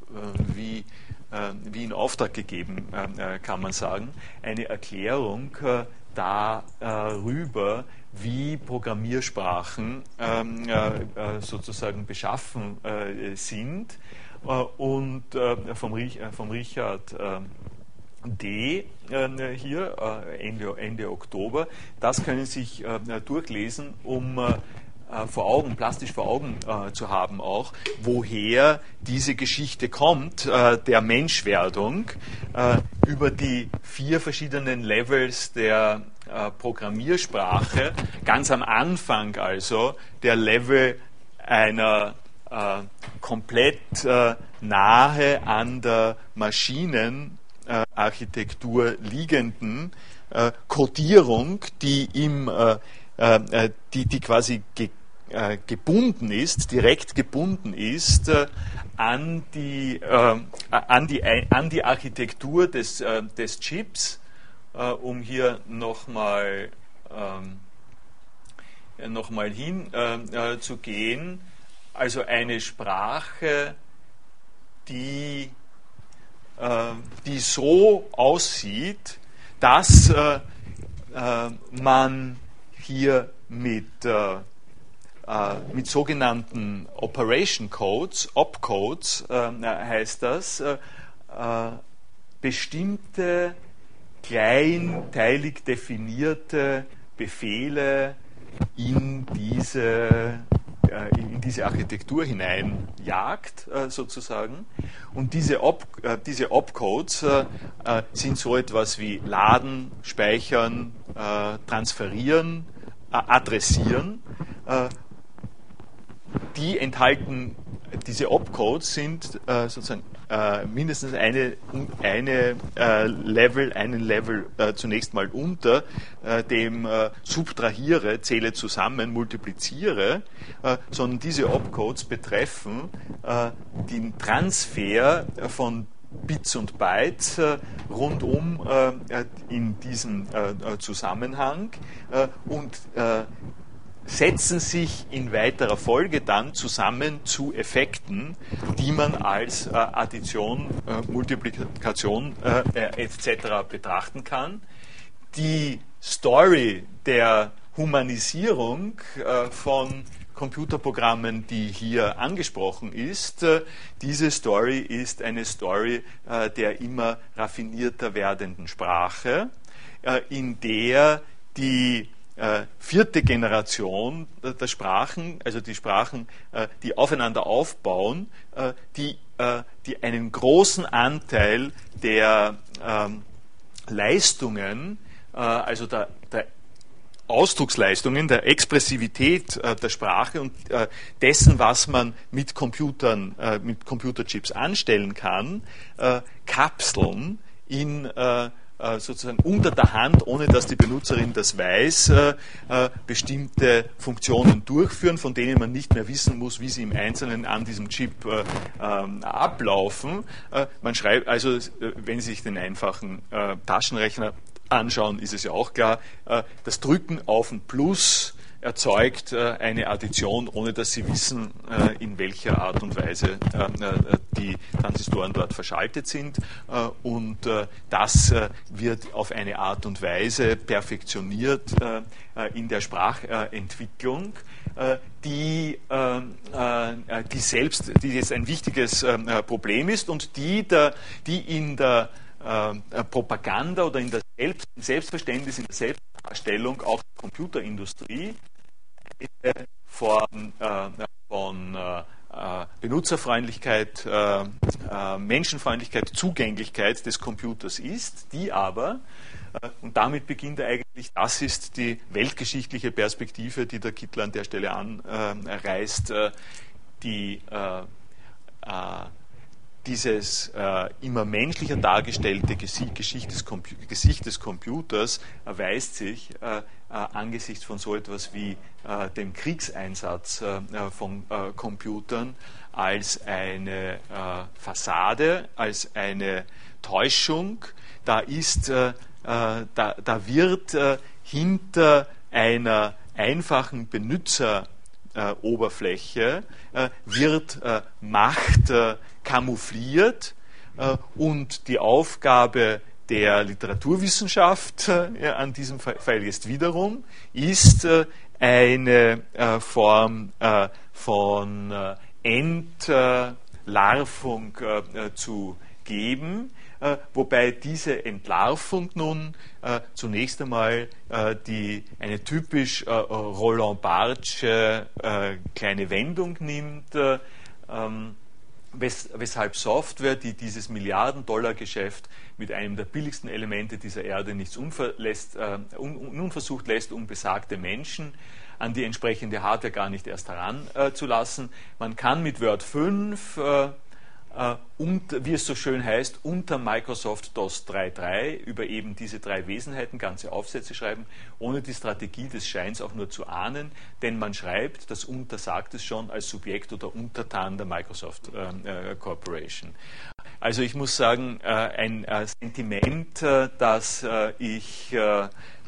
wie äh, wie in Auftrag gegeben, äh, äh, kann man sagen, eine Erklärung darüber, wie Programmiersprachen ähm, sozusagen beschaffen sind. Und vom, Richard D hier, Ende, Ende Oktober, das können Sie sich durchlesen, um äh, vor Augen, plastisch vor Augen äh, zu haben auch, woher diese Geschichte kommt, äh, der Menschwerdung, äh, über die vier verschiedenen Levels der äh, Programmiersprache, ganz am Anfang also der Level einer äh, komplett nahe an der Maschinenarchitektur liegenden Codierung, die im die, die quasi äh, gebunden ist, direkt gebunden ist äh, an, die, äh, an, die, an die Architektur des, äh, des Chips, äh, um hier nochmal ähm, noch hinzugehen. also eine Sprache, die, die so aussieht, dass man hier mit äh, mit sogenannten Operation Codes, Opcodes äh, heißt das, äh, äh, bestimmte kleinteilig definierte Befehle in diese, äh, in diese Architektur hineinjagt, sozusagen. Und diese, Op, diese Opcodes sind so etwas wie Laden, Speichern, Transferieren, adressieren die enthalten, diese Opcodes sind äh, sozusagen äh, mindestens eine, eine äh, Level, einen Level äh, zunächst mal unter äh, dem äh, Subtrahiere, zähle zusammen, multipliziere, sondern diese Opcodes betreffen den Transfer von Bits und Bytes rundum in diesem Zusammenhang und setzen sich in weiterer Folge dann zusammen zu Effekten, die man als äh, Addition, äh, Multiplikation äh, äh etc. betrachten kann. Die Story der Humanisierung äh, von Computerprogrammen, die hier angesprochen ist. Äh, diese Story ist eine Story der immer raffinierter werdenden Sprache, in der die äh, vierte Generation der Sprachen, also die Sprachen, äh, die aufeinander aufbauen, äh, die, äh, die einen großen Anteil der ähm, Leistungen, äh, also der, der Ausdrucksleistungen, der Expressivität äh, der Sprache und äh, dessen, was man mit Computern, äh, mit Computerchips anstellen kann, äh, kapseln in äh, äh, sozusagen unter der Hand, ohne dass die Benutzerin das weiß, äh, äh, bestimmte Funktionen durchführen, von denen man nicht mehr wissen muss, wie sie im Einzelnen an diesem Chip ähm, ablaufen. Man schreibt also, wenn Sie sich den einfachen Taschenrechner anschauen, ist es ja auch klar, das Drücken auf ein Plus erzeugt äh, eine Addition, ohne dass Sie wissen, äh, in welcher Art und Weise äh, die Transistoren dort verschaltet sind. und das wird auf eine Art und Weise perfektioniert in der Sprachentwicklung, die, die selbst, die jetzt ein wichtiges Problem ist und die, der, die in der Propaganda oder in der Selbst, Selbstverständnis, in der Selbstdarstellung auch der Computerindustrie Form äh, von äh, äh, Benutzerfreundlichkeit, Menschenfreundlichkeit, Zugänglichkeit des Computers ist, die aber, und damit beginnt eigentlich, das ist die weltgeschichtliche Perspektive, die der Kittler an der Stelle anreißt, die dieses äh, immer menschlicher dargestellte Gesicht des, Gesicht des Computers erweist sich äh, äh, angesichts von so etwas wie äh, dem Kriegseinsatz äh, äh, von Computern als eine Fassade, als eine Täuschung. Da, ist, da, da wird hinter einer einfachen Benutzer Oberfläche äh, wird Macht kamoufliert äh, und die Aufgabe der Literaturwissenschaft äh, an diesem Fall jetzt wiederum ist eine Form von Entlarvung zu geben, äh, wobei diese Entlarvung nun äh, zunächst einmal äh, die, eine typisch Roland Barthsche kleine Wendung nimmt, ähm, weshalb Software, die dieses Milliarden-Dollar-Geschäft mit einem der billigsten Elemente dieser Erde nichts unverlässt, unversucht lässt, um besagte Menschen an die entsprechende Hardware gar nicht erst heranzulassen. Man kann mit Word 5 äh, und, wie es so schön heißt, unter Microsoft DOS 3.3 über eben diese drei Wesenheiten ganze Aufsätze schreiben, ohne die Strategie des Scheins auch nur zu ahnen, denn man schreibt, das Unter sagt es schon, als Subjekt oder Untertan der Microsoft äh, äh Corporation. Also ich muss sagen, äh, ein äh, Sentiment, äh, das ich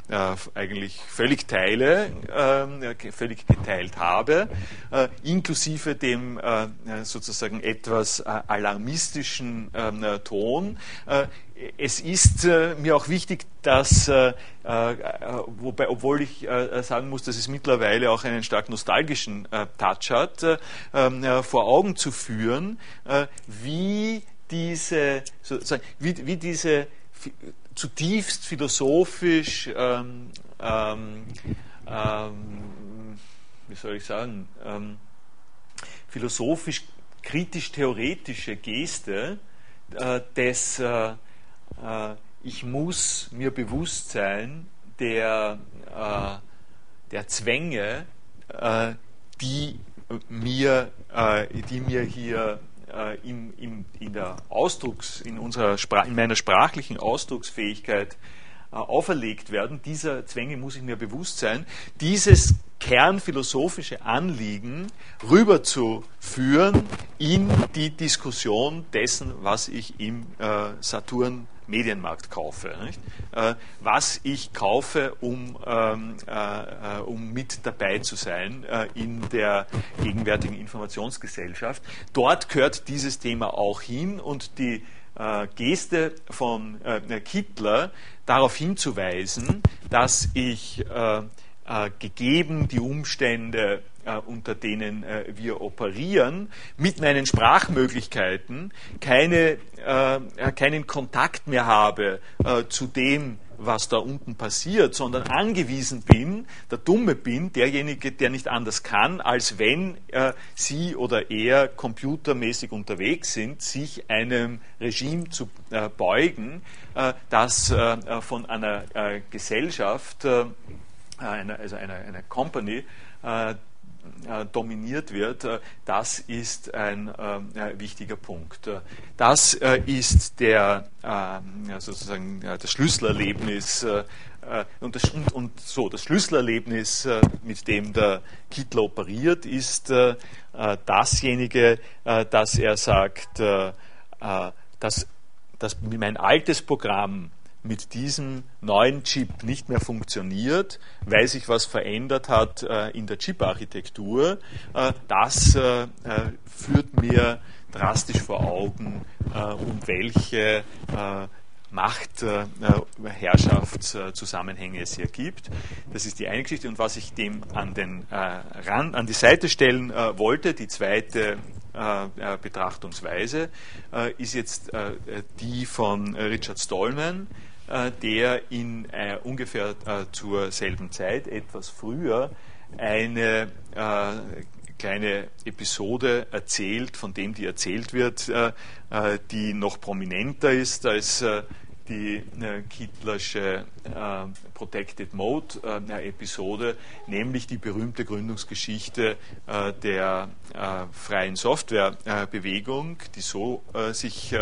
äh, eigentlich völlig teile, äh, völlig geteilt habe, äh, inklusive dem äh, sozusagen etwas äh, alarmistischen ähm, Ton. Äh, es ist mir auch wichtig, dass, wobei, obwohl ich sagen muss, dass es mittlerweile auch einen stark nostalgischen Touch hat, ähm, vor Augen zu führen, wie diese, sozusagen, wie, wie diese zutiefst philosophisch, ähm, ähm, ähm, wie soll ich sagen, ähm, philosophisch kritisch-theoretische Geste äh, des äh, äh, Ich muss mir bewusst sein der, äh, der Zwänge, äh, die mir, äh, die mir hier äh, in, in, in, der Ausdrucks, in, unserer in meiner sprachlichen Ausdrucksfähigkeit äh, auferlegt werden. Dieser Zwänge muss ich mir bewusst sein. Dieses kernphilosophische Anliegen rüberzuführen in die Diskussion dessen, was ich im äh, Saturn Medienmarkt kaufe. Äh, was ich kaufe, um, ähm, äh, um mit dabei zu sein äh, in der gegenwärtigen Informationsgesellschaft. Dort gehört dieses Thema auch hin und die äh, Geste von äh, Kittler darauf hinzuweisen, dass ich äh, gegeben die Umstände äh, unter denen äh, wir operieren, mit meinen Sprachmöglichkeiten keine, äh, keinen Kontakt mehr habe äh, zu dem, was da unten passiert, sondern angewiesen bin, der Dumme bin, derjenige, der nicht anders kann, als wenn äh, sie oder er computermäßig unterwegs sind, sich einem Regime zu äh, beugen, äh, das äh, von einer äh, Gesellschaft eine, also eine, eine Company, dominiert wird, äh, das ist ein äh, wichtiger Punkt. Das ist der, ähm, sozusagen das Schlüsselerlebnis und, das, und, und, so, das Schlüsselerlebnis, mit dem der Kittler operiert, ist dasjenige, dass er sagt, dass, dass mein altes Programm mit diesem neuen Chip nicht mehr funktioniert, weil sich was verändert hat äh, in der Chip-Architektur, äh, das äh, äh führt mir drastisch vor Augen, äh, um welche äh, Machtherrschaftszusammenhänge es hier gibt. Das ist die eine Geschichte. Und was ich dem an, den, Rand, an die Seite stellen wollte, die zweite Betrachtungsweise, ist jetzt die von Richard Stallman, der in äh, ungefähr äh, zur selben Zeit, etwas früher, eine kleine Episode erzählt, von dem die erzählt wird, die noch prominenter ist als die Kittlersche Protected Mode Episode, nämlich die berühmte Gründungsgeschichte der freien Softwarebewegung, die so sich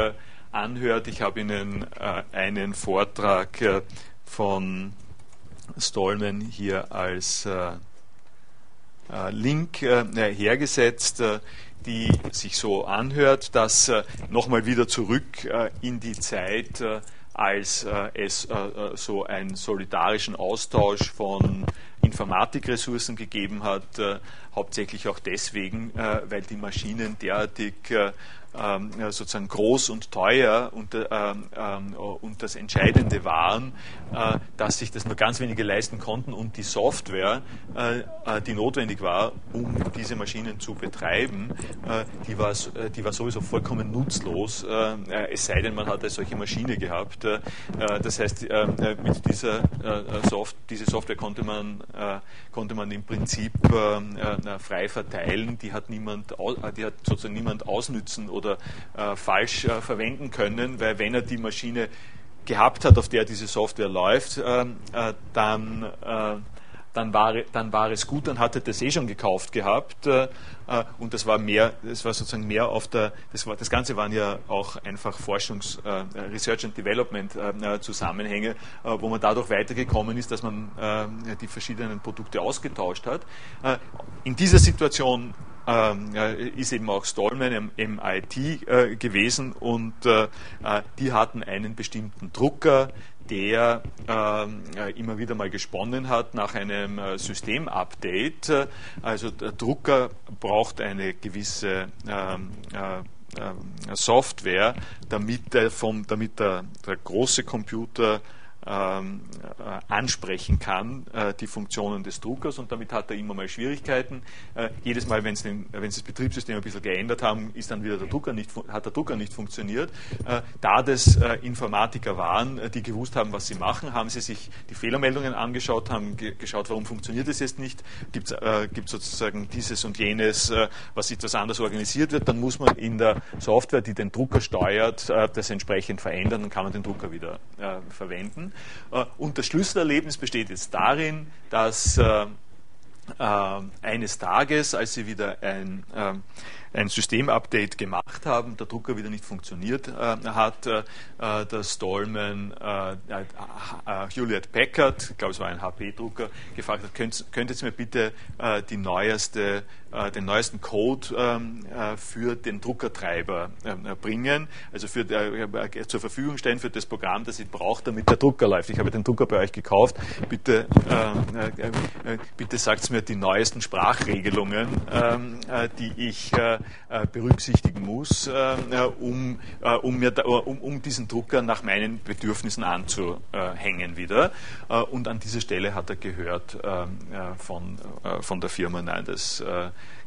anhört. Ich habe Ihnen äh, einen Vortrag äh, von Stallman hier als äh, äh Link äh, hergesetzt, äh, die sich so anhört, dass nochmal wieder zurück in die Zeit, als es so einen solidarischen Austausch von Informatikressourcen gegeben hat, hauptsächlich auch deswegen, weil die Maschinen derartig ähm, sozusagen groß und teuer und, äh, ähm, und das Entscheidende waren, äh, dass sich das nur ganz wenige leisten konnten und die Software, äh, die notwendig war, um diese Maschinen zu betreiben, die, war, die war sowieso vollkommen nutzlos, es sei denn, man hatte solche Maschine gehabt. das heißt, mit dieser Soft diese Software konnte man, konnte man im Prinzip frei verteilen, die hat niemand, die hat sozusagen niemand ausnützen oder oder äh, falsch äh, verwenden können, weil wenn er die Maschine gehabt hat, auf der diese Software läuft, äh, äh dann, äh, dann, war, dann war es gut, dann hat er das eh schon gekauft gehabt äh, und das war mehr, das war sozusagen mehr auf der, das, war, das Ganze waren ja auch einfach Forschungs-, Research and Development Zusammenhänge, wo man dadurch weitergekommen ist, dass man die verschiedenen Produkte ausgetauscht hat. in dieser Situation ähm, ist eben auch Stallman im MIT äh, gewesen und äh, äh, die hatten einen bestimmten Drucker, der ähm, äh, immer wieder mal gesponnen hat nach einem äh, Systemupdate. Also der Drucker braucht eine gewisse ähm, äh, Software, damit, der, vom, damit der, der große Computer ähm, äh, ansprechen kann, äh, die Funktionen des Druckers und damit hat er immer mal Schwierigkeiten. Äh, jedes Mal, wenn sie das Betriebssystem ein bisschen geändert haben, ist dann wieder der Drucker nicht, hat der Drucker nicht funktioniert. Äh, da das äh, Informatiker waren, äh, die gewusst haben, was sie machen, haben sie sich die Fehlermeldungen angeschaut, haben ge geschaut, warum funktioniert es jetzt nicht, gibt es sozusagen dieses und jenes, was etwas anders organisiert wird, dann muss man in der Software, die den Drucker steuert, das entsprechend verändern, dann kann man den Drucker wieder verwenden. Äh, und das Schlüsselerlebnis besteht jetzt darin, dass äh, äh, eines Tages, als sie wieder ein ein Systemupdate gemacht haben, der Drucker wieder nicht funktioniert äh, hat, äh, der Stallman äh, äh, Hewlett Packard, ich glaube es war ein HP-Drucker, gefragt hat, könnt, könntet ihr mir bitte äh, die neueste, äh, den neuesten Code ähm, für den Druckertreiber bringen, also für, zur Verfügung stellen für das Programm, das ich brauche, damit der Drucker läuft. Ich habe den Drucker bei euch gekauft, bitte, bitte sagt mir die neuesten Sprachregelungen, ähm, die ich äh, berücksichtigen muss, äh, um, äh, um, mir da, um, um, diesen Drucker nach meinen Bedürfnissen anzuhängen wieder. und an dieser Stelle hat er gehört von, von der Firma, nein, das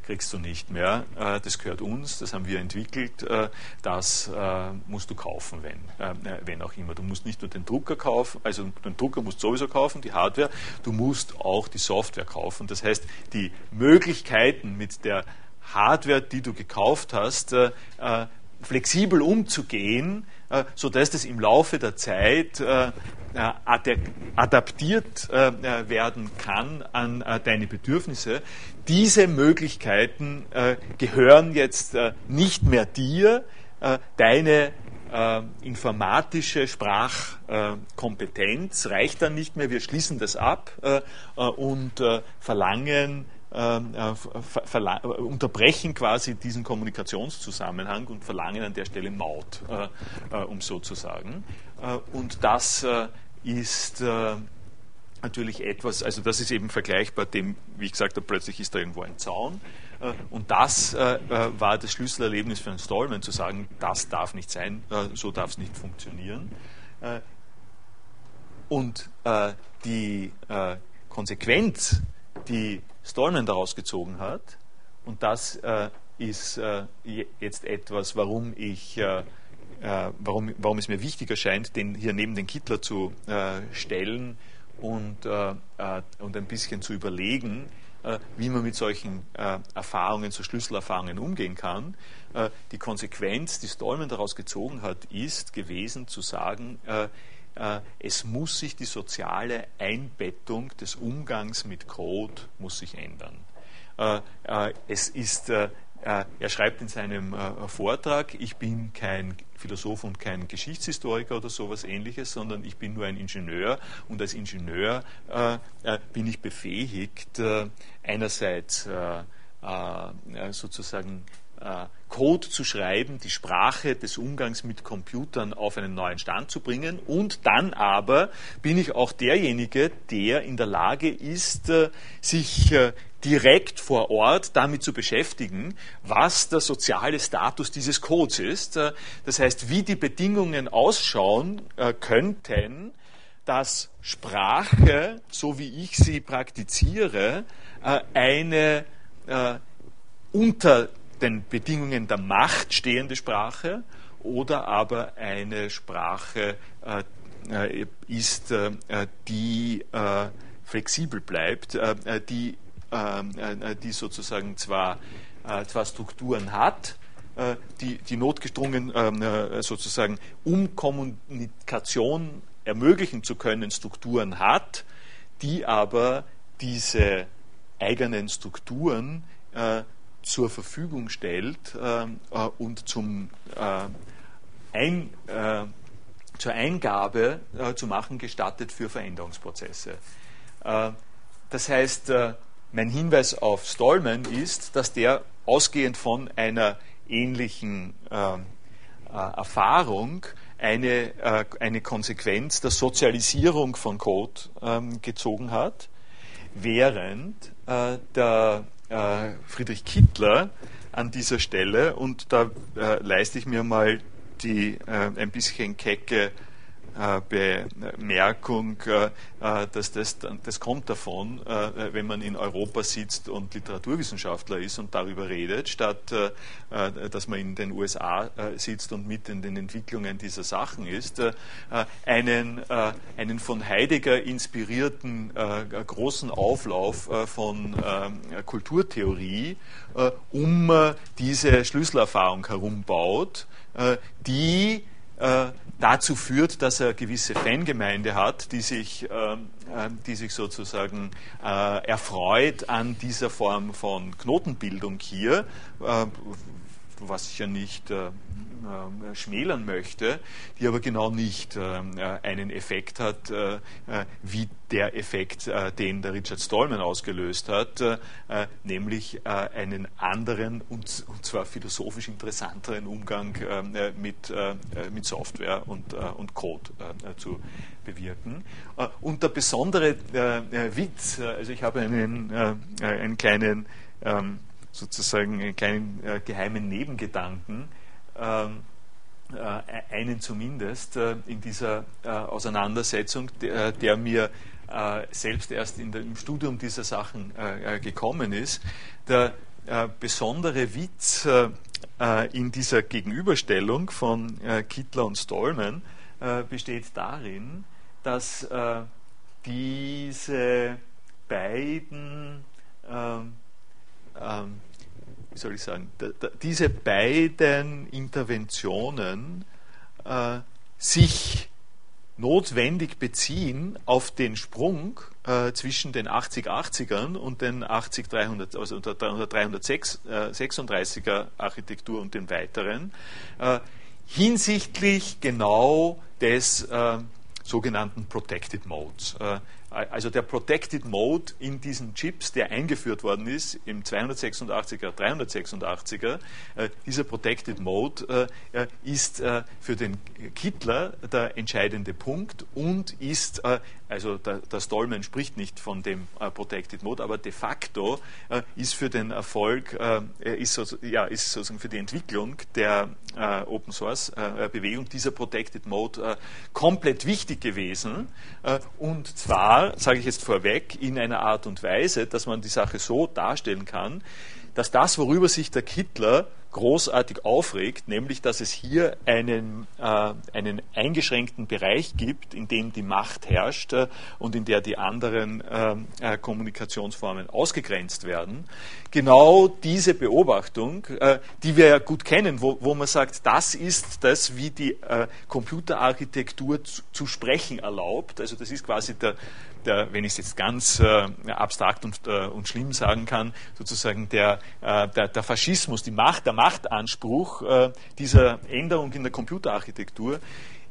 kriegst du nicht mehr. Das gehört uns, das haben wir entwickelt. Das musst du kaufen, wenn, wenn auch immer. Du musst nicht nur den Drucker kaufen, also den Drucker musst du sowieso kaufen, die Hardware, du musst auch die Software kaufen. Das heißt, die Möglichkeiten mit der Hardware, die du gekauft hast, äh, äh, flexibel umzugehen, sodass das im Laufe der Zeit adaptiert werden kann an deine Bedürfnisse. Diese Möglichkeiten gehören jetzt nicht mehr dir. Deine informatische Sprachkompetenz reicht dann nicht mehr. Wir schließen das ab und verlangen äh, unterbrechen quasi diesen Kommunikationszusammenhang und verlangen an der Stelle Maut, äh, äh, um so zu sagen. Äh, und das äh, ist äh, natürlich etwas, also das ist eben vergleichbar dem, wie ich gesagt habe, plötzlich ist da irgendwo ein Zaun. Und das war das Schlüsselerlebnis für einen Stallman, zu sagen, das darf nicht sein, so darf es nicht funktionieren. Und die Konsequenz, die Stallman daraus gezogen hat. Und das äh, ist äh, jetzt etwas, warum ich äh, äh, warum, warum es mir wichtig erscheint, den hier neben den Kittler zu äh, stellen und, äh, und ein bisschen zu überlegen, wie man mit solchen Erfahrungen, so Schlüsselerfahrungen umgehen kann. die Konsequenz, die Stallman daraus gezogen hat, ist gewesen zu sagen, es muss sich die soziale Einbettung des Umgangs mit Code muss sich ändern. Äh, äh, es ist, er schreibt in seinem Vortrag, ich bin kein Philosoph und kein Geschichtshistoriker oder sowas ähnliches, sondern ich bin nur ein Ingenieur und als Ingenieur bin ich befähigt, einerseits sozusagen äh, Code zu schreiben, die Sprache des Umgangs mit Computern auf einen neuen Stand zu bringen. Und dann aber bin ich auch derjenige, der in der Lage ist, äh, sich äh, direkt vor Ort damit zu beschäftigen, was der soziale Status dieses Codes ist. Das heißt, wie die Bedingungen ausschauen könnten, dass Sprache, so wie ich sie praktiziere, eine unter den Bedingungen der Macht stehende Sprache oder aber eine Sprache äh, äh ist, äh, die äh, flexibel bleibt, äh, die, äh, die sozusagen zwar, zwar Strukturen hat, die, die notgedrungen ähm, sozusagen, um Kommunikation ermöglichen zu können, Strukturen hat, die aber diese eigenen Strukturen zur Verfügung stellt äh, äh, und zum, äh, ein, äh, zur Eingabe äh, zu machen gestattet für Veränderungsprozesse. Äh, das heißt, mein Hinweis auf Stallman ist, dass der ausgehend von einer ähnlichen Erfahrung eine, eine Konsequenz der Sozialisierung von Code ähm, gezogen hat, während der äh, Friedrich Kittler an dieser Stelle. Und da äh, leiste ich mir mal die äh, ein bisschen kecke Bemerkung, äh, äh, dass das, das kommt davon, äh, wenn man in Europa sitzt und Literaturwissenschaftler ist und darüber redet, statt dass man in den USA sitzt und mit in den Entwicklungen dieser Sachen ist, einen, einen von Heidegger inspirierten großen Auflauf von Kulturtheorie um diese Schlüsselerfahrung herumbaut, die dazu führt, dass er gewisse Fangemeinde hat, die sich, äh, die sich sozusagen äh, erfreut an dieser Form von Knotenbildung hier, äh, was ja nicht äh, äh, schmälern möchte, die aber genau nicht äh, einen Effekt hat, äh, wie der Effekt, den der Richard Stallman ausgelöst hat, nämlich einen anderen und, zwar philosophisch interessanteren Umgang mit, mit Software und, und Code zu bewirken. Und der besondere Witz, also ich habe einen, einen kleinen, ähm, sozusagen einen kleinen geheimen Nebengedanken, ähm, äh, einen zumindest äh, in dieser äh, Auseinandersetzung, der, der mir selbst erst der, im Studium dieser Sachen gekommen ist. Der besondere Witz in dieser Gegenüberstellung von Kittler und Stallman besteht darin, dass diese beiden ähm, ähm, wie soll ich sagen, diese beiden Interventionen sich notwendig beziehen auf den Sprung äh, zwischen den 8080ern und den 80300, also der 336er äh, Architektur und den weiteren, äh, hinsichtlich genau des äh, sogenannten Protected Modes. Also der Protected Mode in diesen Chips, der eingeführt worden ist im 286er, 386er, äh, dieser Protected Mode äh, äh, ist für den Kittler der entscheidende Punkt und ist, also der, der Stallman spricht nicht von dem Protected Mode, aber de facto ist für den Erfolg, ist, so, ja, ist sozusagen für die Entwicklung der Open Source Bewegung dieser Protected Mode komplett wichtig gewesen. Und zwar sage ich jetzt vorweg, in einer Art und Weise, dass man die Sache so darstellen kann, dass das, worüber sich der Kittler großartig aufregt, nämlich dass es hier einen, äh, einen eingeschränkten Bereich gibt, in dem die Macht herrscht äh, und in der die anderen äh, äh Kommunikationsformen ausgegrenzt werden. Genau diese Beobachtung, äh, die wir ja gut kennen, wo, wo, man sagt, das ist das, wie die äh, Computerarchitektur zu, zu, sprechen erlaubt. Also das ist quasi der, der wenn ich es jetzt ganz abstrakt und, und, schlimm sagen kann, sozusagen der, der, der Faschismus, die Macht, der Macht Machtanspruch äh, dieser Änderung in der Computerarchitektur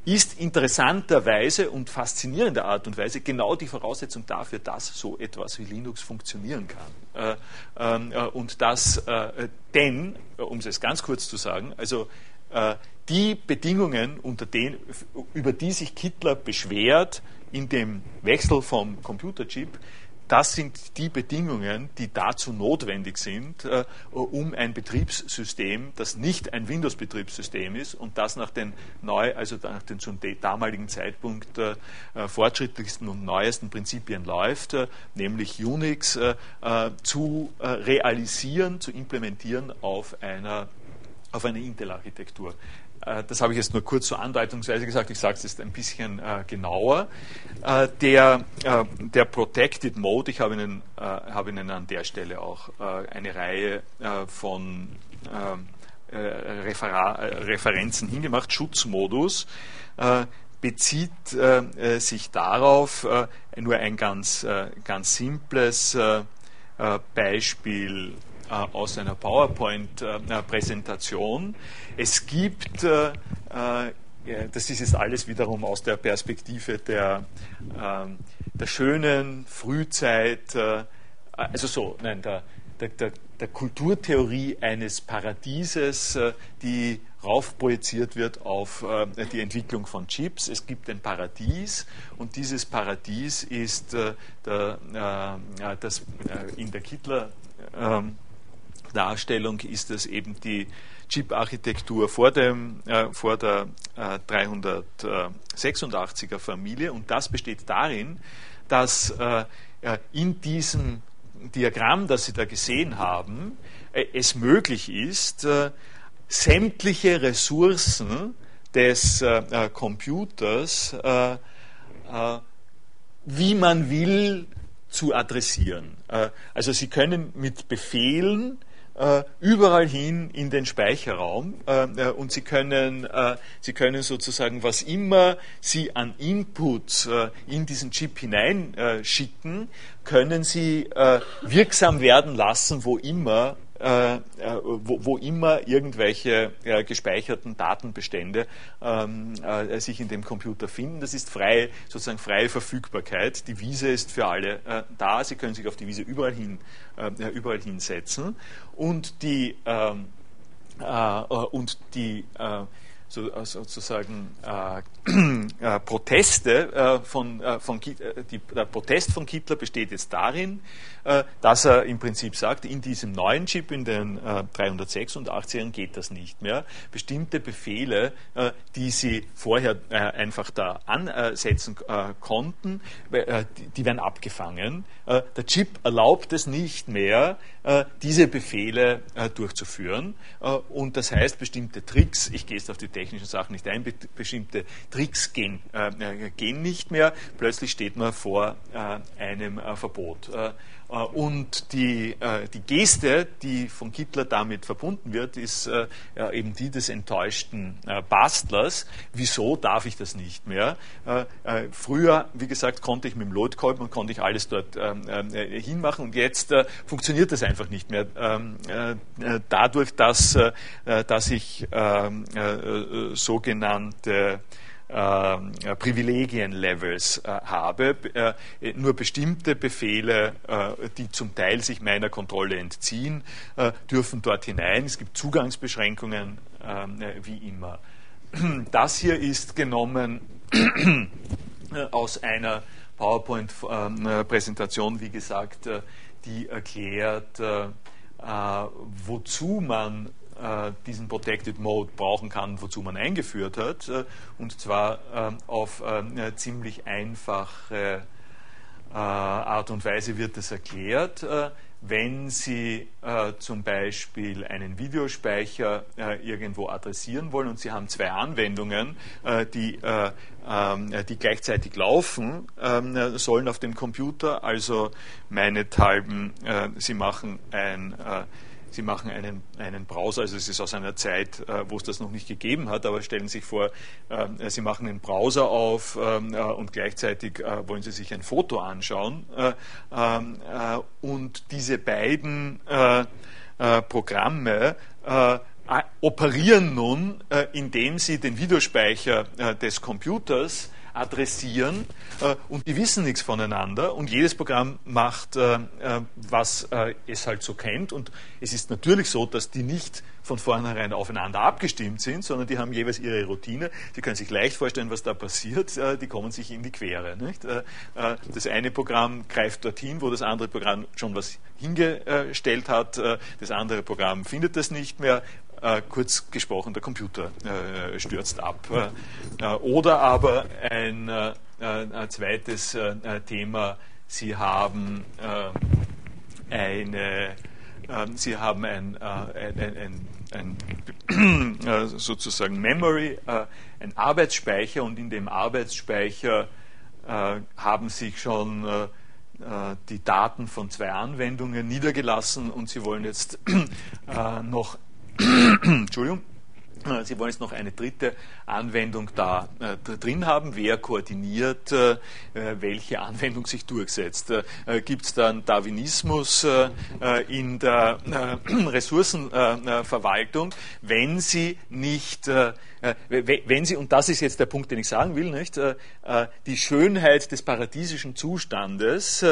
ist interessanterweise und faszinierender Art und Weise genau die Voraussetzung dafür, dass so etwas wie Linux funktionieren kann. Äh, ähm, äh, und das, denn, um es ganz kurz zu sagen, also die Bedingungen, unter denen, über die sich Kittler beschwert in dem Wechsel vom Computerchip, das sind die Bedingungen, die dazu notwendig sind, äh, um ein Betriebssystem, das nicht ein Windows-Betriebssystem ist und das nach den neu, also nach den zum damaligen Zeitpunkt äh, äh, fortschrittlichsten und neuesten Prinzipien läuft, nämlich Unix, zu realisieren, zu implementieren auf einer auf eine Intel-Architektur. Äh, das habe ich jetzt nur kurz so andeutungsweise gesagt, ich sage es jetzt ein bisschen äh, genauer. Äh, der, äh, der Protected Mode, ich habe Ihnen, äh, habe Ihnen an der Stelle auch äh, eine Reihe von Referenzen hingemacht. Schutzmodus bezieht sich darauf, nur ein ganz, ganz simples Beispiel aus einer PowerPoint-Präsentation. Es gibt, äh, äh, das ist jetzt alles wiederum aus der Perspektive der, ähm, der schönen Frühzeit, also so, nein, der, der, der, der Kulturtheorie eines Paradieses, die raufprojiziert wird auf äh, die Entwicklung von Chips. Es gibt ein Paradies und dieses Paradies ist äh, der, äh, das in der Kittler ähm, Darstellung ist es eben die Chip-Architektur vor, äh, vor der äh, 386er Familie und das besteht darin, dass äh, in diesem Diagramm, das Sie da gesehen haben, äh, es möglich ist, äh, sämtliche Ressourcen des äh, Computers wie man will zu adressieren. also Sie können mit Befehlen äh, überall hin in den Speicherraum äh, äh, und Sie können, äh, Sie können sozusagen, was immer Sie an Inputs äh, in diesen Chip hineinschicken, können Sie äh, wirksam werden lassen, wo immer äh, äh, wo, wo, immer irgendwelche äh, gespeicherten Datenbestände ähm, äh, sich in dem Computer finden. Das ist frei, sozusagen freie Verfügbarkeit. Die Wiese ist für alle äh, da. Sie können sich auf die Wiese überall, hin, äh, überall hinsetzen. Und die, ähm, und die so, sozusagen äh, äh, Proteste äh, von, von die, der Protest von Hitler besteht jetzt darin, dass er im Prinzip sagt, in diesem neuen Chip, in den 386ern geht das nicht mehr. Bestimmte Befehle, die sie vorher einfach da ansetzen konnten, die, werden abgefangen. der Chip erlaubt es nicht mehr, diese Befehle durchzuführen. und das heißt, bestimmte Tricks, ich gehe jetzt auf die technischen Sachen nicht ein, bestimmte Tricks gehen, äh, gehen nicht mehr. Plötzlich steht man vor äh, einem äh, Verbot. Äh, und die, äh, die Geste, die von Hitler damit verbunden wird, ist äh, eben die des enttäuschten Bastlers. Wieso darf ich das nicht mehr? Früher, wie gesagt, konnte ich mit dem Lotkolben und konnte ich alles dort ähm, hinmachen und jetzt funktioniert das einfach nicht mehr. Ähm, dadurch, dass, dass ich ähm, sogenannte äh, Privilegienlevels äh, habe. Äh, nur bestimmte Befehle, äh, die zum Teil sich meiner Kontrolle entziehen, äh, dürfen dort hinein. Es gibt Zugangsbeschränkungen, ähm, äh, wie immer. Das hier ist genommen aus einer PowerPoint-Präsentation, wie gesagt, die erklärt, wozu man diesen Protected Mode brauchen kann, wozu man eingeführt hat. Äh, und zwar äh, auf eine ziemlich einfache Art und Weise wird das erklärt. Wenn Sie zum Beispiel einen Videospeicher irgendwo adressieren wollen und Sie haben zwei Anwendungen, die, ähm, die gleichzeitig laufen ähm, sollen auf dem Computer, also meinethalben, Sie machen ein Sie machen einen, einen Browser, also es ist aus einer Zeit, äh, wo es das noch nicht gegeben hat, aber stellen Sie sich vor, äh, Sie machen einen Browser auf ähm, äh, und gleichzeitig äh, wollen Sie sich ein Foto anschauen. Äh, ähm, äh, und diese beiden Programme operieren nun, indem sie den Videospeicher des Computers adressieren äh, und die wissen nichts voneinander und jedes Programm macht, äh, äh, was es halt so kennt und es ist natürlich so, dass die nicht von vornherein aufeinander abgestimmt sind, sondern die haben jeweils ihre Routine. Sie können sich leicht vorstellen, was da passiert. Die kommen sich in die Quere. Nicht? Das eine Programm greift dorthin, wo das andere Programm schon was hingestellt hat. Das andere Programm findet das nicht mehr äh, kurz gesprochen, der Computer äh, stürzt ab. Äh, oder aber ein, äh, ein zweites Thema, Sie haben eine Sie haben ein, ein, ein, ein sozusagen Memory, ein Arbeitsspeicher und in dem Arbeitsspeicher haben sich schon die Daten von zwei Anwendungen niedergelassen und Sie wollen jetzt noch Entschuldigung. Äh, Sie wollen jetzt noch eine dritte Anwendung da äh, drin haben. Wer koordiniert, äh, äh welche Anwendung sich durchsetzt? Äh, äh Gibt es dann Darwinismus in der Ressourcenverwaltung, wenn Sie nicht, wenn Sie, und das ist jetzt der Punkt, den ich sagen will, nicht, die Schönheit des paradiesischen Zustandes,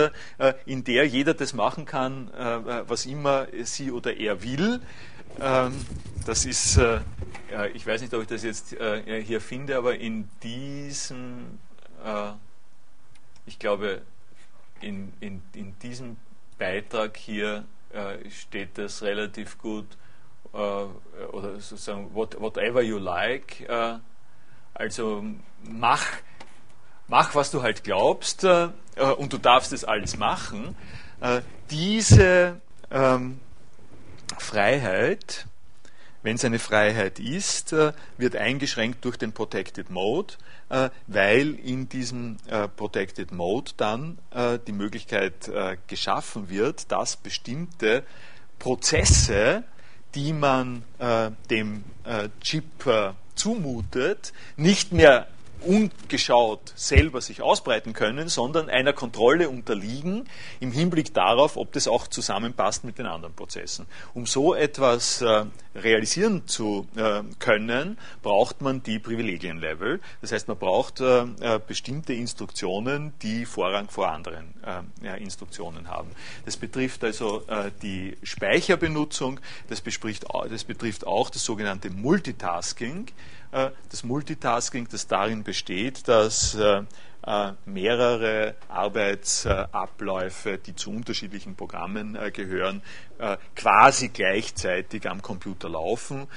in der jeder das machen kann, was immer sie oder er will, ähm, das ist, äh, ich weiß nicht, ob ich das jetzt äh, hier finde, aber in diesem, äh, ich glaube, in, in, in diesem Beitrag hier äh, steht das relativ gut, äh, oder sozusagen, what, whatever you like, äh, also mach, mach, was du halt glaubst und du darfst es alles machen. diese ähm, Freiheit, wenn es eine Freiheit ist, äh, wird eingeschränkt durch den Protected Mode, äh, weil in diesem äh, Protected Mode dann die Möglichkeit geschaffen wird, dass bestimmte Prozesse, die man dem Chip zumutet, nicht mehr ungeschaut selber sich ausbreiten können, sondern einer Kontrolle unterliegen im Hinblick darauf, ob das auch zusammenpasst mit den anderen Prozessen. Um so etwas äh, realisieren zu äh, können, braucht man die Privilegienlevel. Das heißt, man braucht äh, äh bestimmte Instruktionen, die Vorrang vor anderen äh, Instruktionen haben. Das betrifft also äh, die Speicherbenutzung, das, das betrifft auch das sogenannte Multitasking. Äh, das Multitasking, das darin besteht, dass äh, äh, mehrere Arbeitsabläufe, die zu unterschiedlichen Programmen gehören, quasi gleichzeitig am Computer laufen,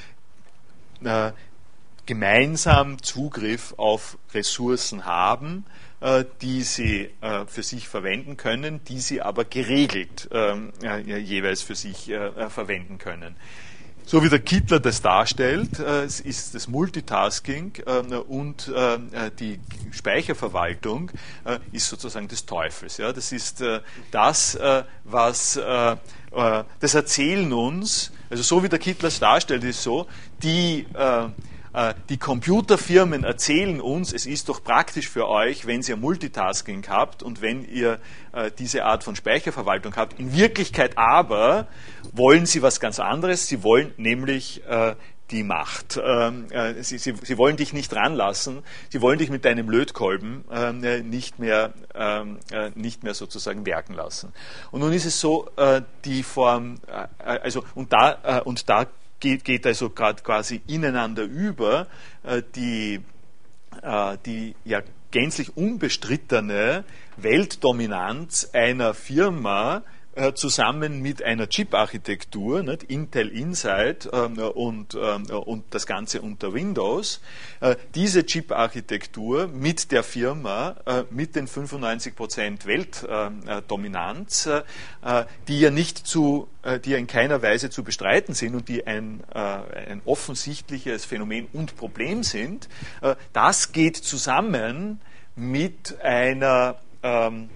gemeinsam Zugriff auf Ressourcen haben, die sie für sich verwenden können, die sie aber geregelt jeweils für sich verwenden können. So wie der Kittler das darstellt, äh, ist das Multitasking äh, und äh, die Speicherverwaltung ist sozusagen des Teufels. Das ist das, was das erzählen uns, also so wie der Kittler es darstellt, ist so, die die Computerfirmen erzählen uns, es ist doch praktisch für euch, wenn ihr Multitasking habt und wenn ihr äh, diese Art von Speicherverwaltung habt. In Wirklichkeit aber wollen sie was ganz anderes. Sie wollen nämlich äh, die Macht. Ähm, sie, sie, sie, wollen dich nicht ranlassen, sie wollen dich mit deinem Lötkolben ähm, nicht, mehr, ähm, nicht mehr sozusagen werken lassen. Und nun ist es so, die Form, also und da, und da geht, geht also gerade quasi ineinander über, äh, die, äh, die ja gänzlich unbestrittene Weltdominanz einer Firma, zusammen mit einer Chip-Architektur, Intel Inside ähm, und, ähm, und das Ganze unter Windows. Äh, diese Chip-Architektur mit der Firma, äh, mit den 95% Weltdominanz, die ja nicht zu, die ja in keiner Weise zu bestreiten sind und die ein, ein offensichtliches Phänomen und Problem sind, das geht zusammen mit einer ähm,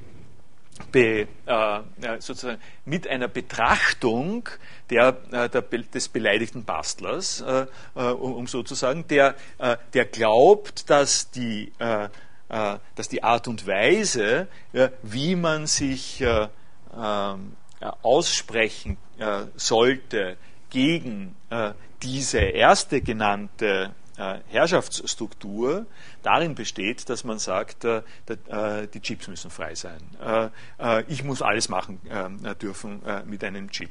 be, äh, sozusagen mit einer Betrachtung der, äh, der, des beleidigten Bastlers, äh, äh um, um sozusagen, der, äh, der glaubt, dass die, äh, dass die Art und Weise, wie man sich ähm, aussprechen sollte gegen diese erste genannte Herrschaftsstruktur darin besteht, dass man sagt, äh, äh, die Chips müssen frei sein. ich muss alles machen dürfen mit einem Chip,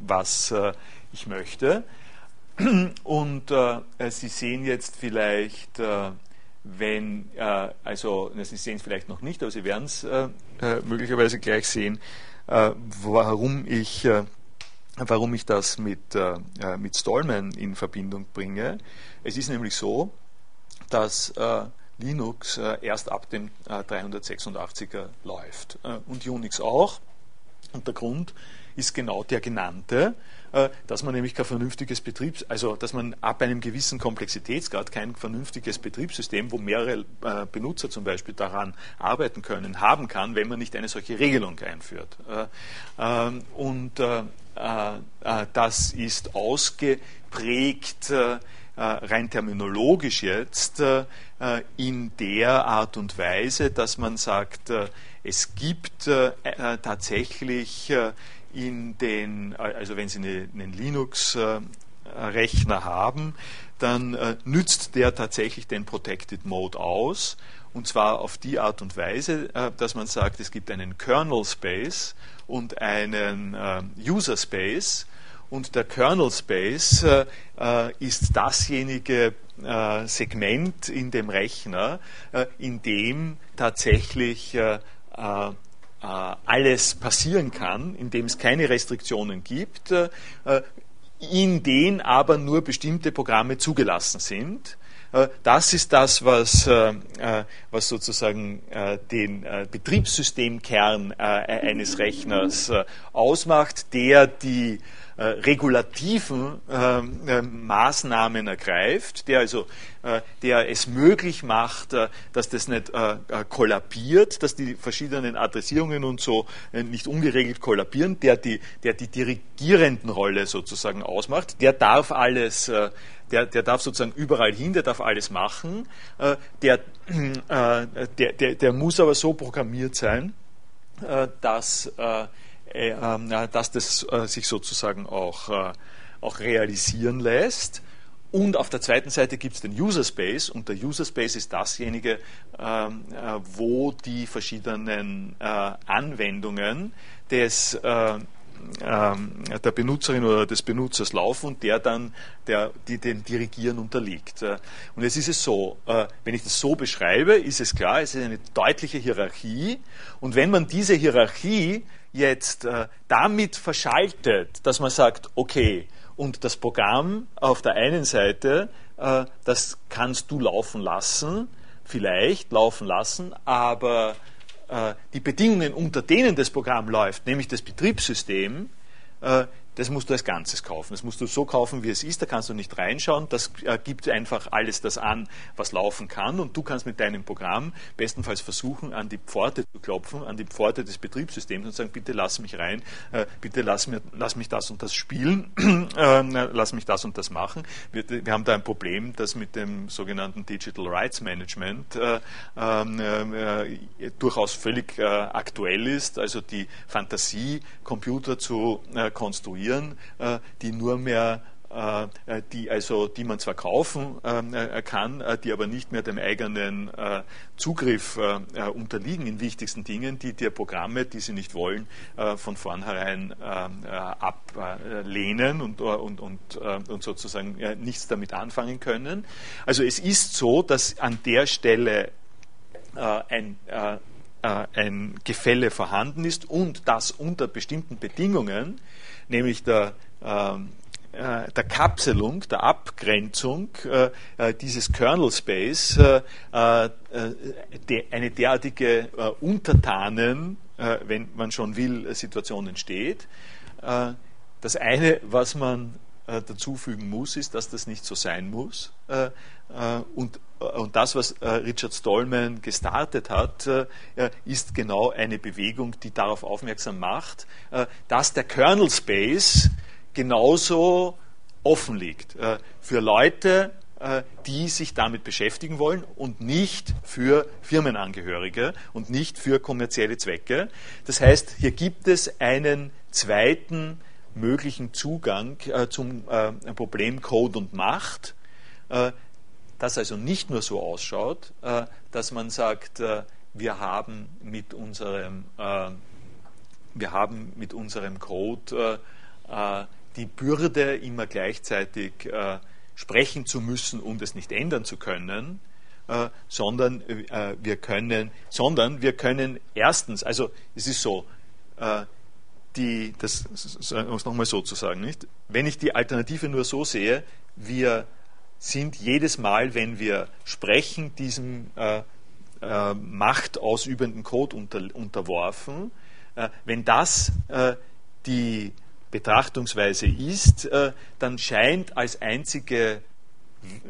was ich möchte. Und Sie sehen jetzt vielleicht, wenn, also Sie sehen es vielleicht noch nicht, aber Sie werden es möglicherweise gleich sehen, warum ich warum ich das mit, äh, mit Stallman in Verbindung bringe. Es ist nämlich so, dass äh, Linux äh, erst ab dem äh, 386er läuft äh, und Unix auch. Und der Grund ist genau der genannte, äh, dass man nämlich kein vernünftiges Betriebs, also dass man ab einem gewissen Komplexitätsgrad kein vernünftiges Betriebssystem, wo mehrere äh, Benutzer zum Beispiel daran arbeiten können, haben kann, wenn man nicht eine solche Regelung einführt. Ähm, und das ist ausgeprägt äh, rein terminologisch jetzt äh, in der Art und Weise, dass man sagt, äh, es gibt tatsächlich in den, also wenn Sie einen Linux-Rechner haben, dann nützt der tatsächlich den Protected Mode aus. Und zwar auf die Art und Weise, dass man sagt, es gibt einen Kernel Space und einen User Space und der Kernel Space äh, äh, ist dasjenige äh, Segment in dem Rechner, äh, in dem tatsächlich äh, äh, alles passieren kann, in dem es keine Restriktionen gibt, in denen aber nur bestimmte Programme zugelassen sind. Das ist das, was, was sozusagen den Betriebssystemkern eines Rechners ausmacht, der die äh, regulativen äh, Maßnahmen ergreift, der also äh, der es möglich macht, äh, dass das nicht äh, kollabiert, dass die verschiedenen Adressierungen und so nicht ungeregelt kollabieren, der die, der die dirigierenden Rolle sozusagen ausmacht, der darf alles der, der darf sozusagen überall hin, der darf alles machen, der, der, der, der muss aber so programmiert sein, dass dass das äh, sich sozusagen auch, äh, auch realisieren lässt. Und auf der zweiten Seite gibt es den User Space und der User Space ist dasjenige, ähm, wo die verschiedenen Anwendungen des ähm, der Benutzerin oder des Benutzers laufen und der dann der, die den Dirigieren unterliegt. Und jetzt ist es so, wenn ich das so beschreibe, ist es klar, es ist eine deutliche Hierarchie und wenn man diese Hierarchie jetzt äh, damit verschaltet, dass man sagt, okay, und das Programm auf der einen Seite, äh, das kannst du laufen lassen, vielleicht laufen lassen, aber äh, die Bedingungen, unter denen das Programm läuft, nämlich das Betriebssystem, äh, das musst du als Ganzes kaufen. Das musst du so kaufen, wie es ist. Da kannst du nicht reinschauen. Das äh, gibt einfach alles das an, was laufen kann. Und du kannst mit deinem Programm bestenfalls versuchen, an die Pforte zu klopfen, an die Pforte des Betriebssystems und sagen, bitte lass mich rein, äh, bitte lass, mir, lass mich das und das spielen, äh, lass mich das und das machen. Wir, wir, haben da ein Problem, das mit dem sogenannten Digital Rights Management äh, ähm, äh, durchaus völlig aktuell ist. Also die Fantasie, Computer zu konstruieren, die nur mehr äh, äh, die, also, die man zwar kaufen ähm, äh, kann, die aber nicht mehr dem eigenen Zugriff unterliegen in wichtigsten Dingen, die die Programme, die sie nicht wollen, von vornherein ablehnen und, und, und, und sozusagen nichts damit anfangen können. Also es ist so, dass an der Stelle ein ein Gefälle vorhanden ist und das unter bestimmten Bedingungen, nämlich der ähm, äh, der Kapselung, der Abgrenzung äh, äh, dieses Kernel Space eine derartige Untertanen, wenn man schon will, Situation entsteht. Das eine, was man dazu fügen muss, ist, dass das nicht so sein muss. Und, und das, was Richard Stallman gestartet hat, ist genau eine Bewegung, die darauf aufmerksam macht, dass der Kernel Space genauso offen liegt äh, für Leute, äh, die sich damit beschäftigen wollen und nicht für Firmenangehörige und nicht für kommerzielle Zwecke. Das heißt, hier gibt es einen zweiten möglichen Zugang äh, zum Problem Code und Macht, das also nicht nur so ausschaut, dass man sagt, wir haben mit unserem, wir haben mit unserem Code die Bürde, immer gleichzeitig äh, sprechen zu müssen, um das nicht ändern zu können, äh, sondern äh, wir können, sondern wir können erstens, also es ist so, äh, die, das um es nochmal so zu sagen, nicht? Wenn ich die Alternative nur so sehe, wir sind jedes Mal, wenn wir sprechen, diesem äh, äh, machtausübenden Code unter, unterworfen. wenn das die Betrachtungsweise ist, äh, dann scheint als einzige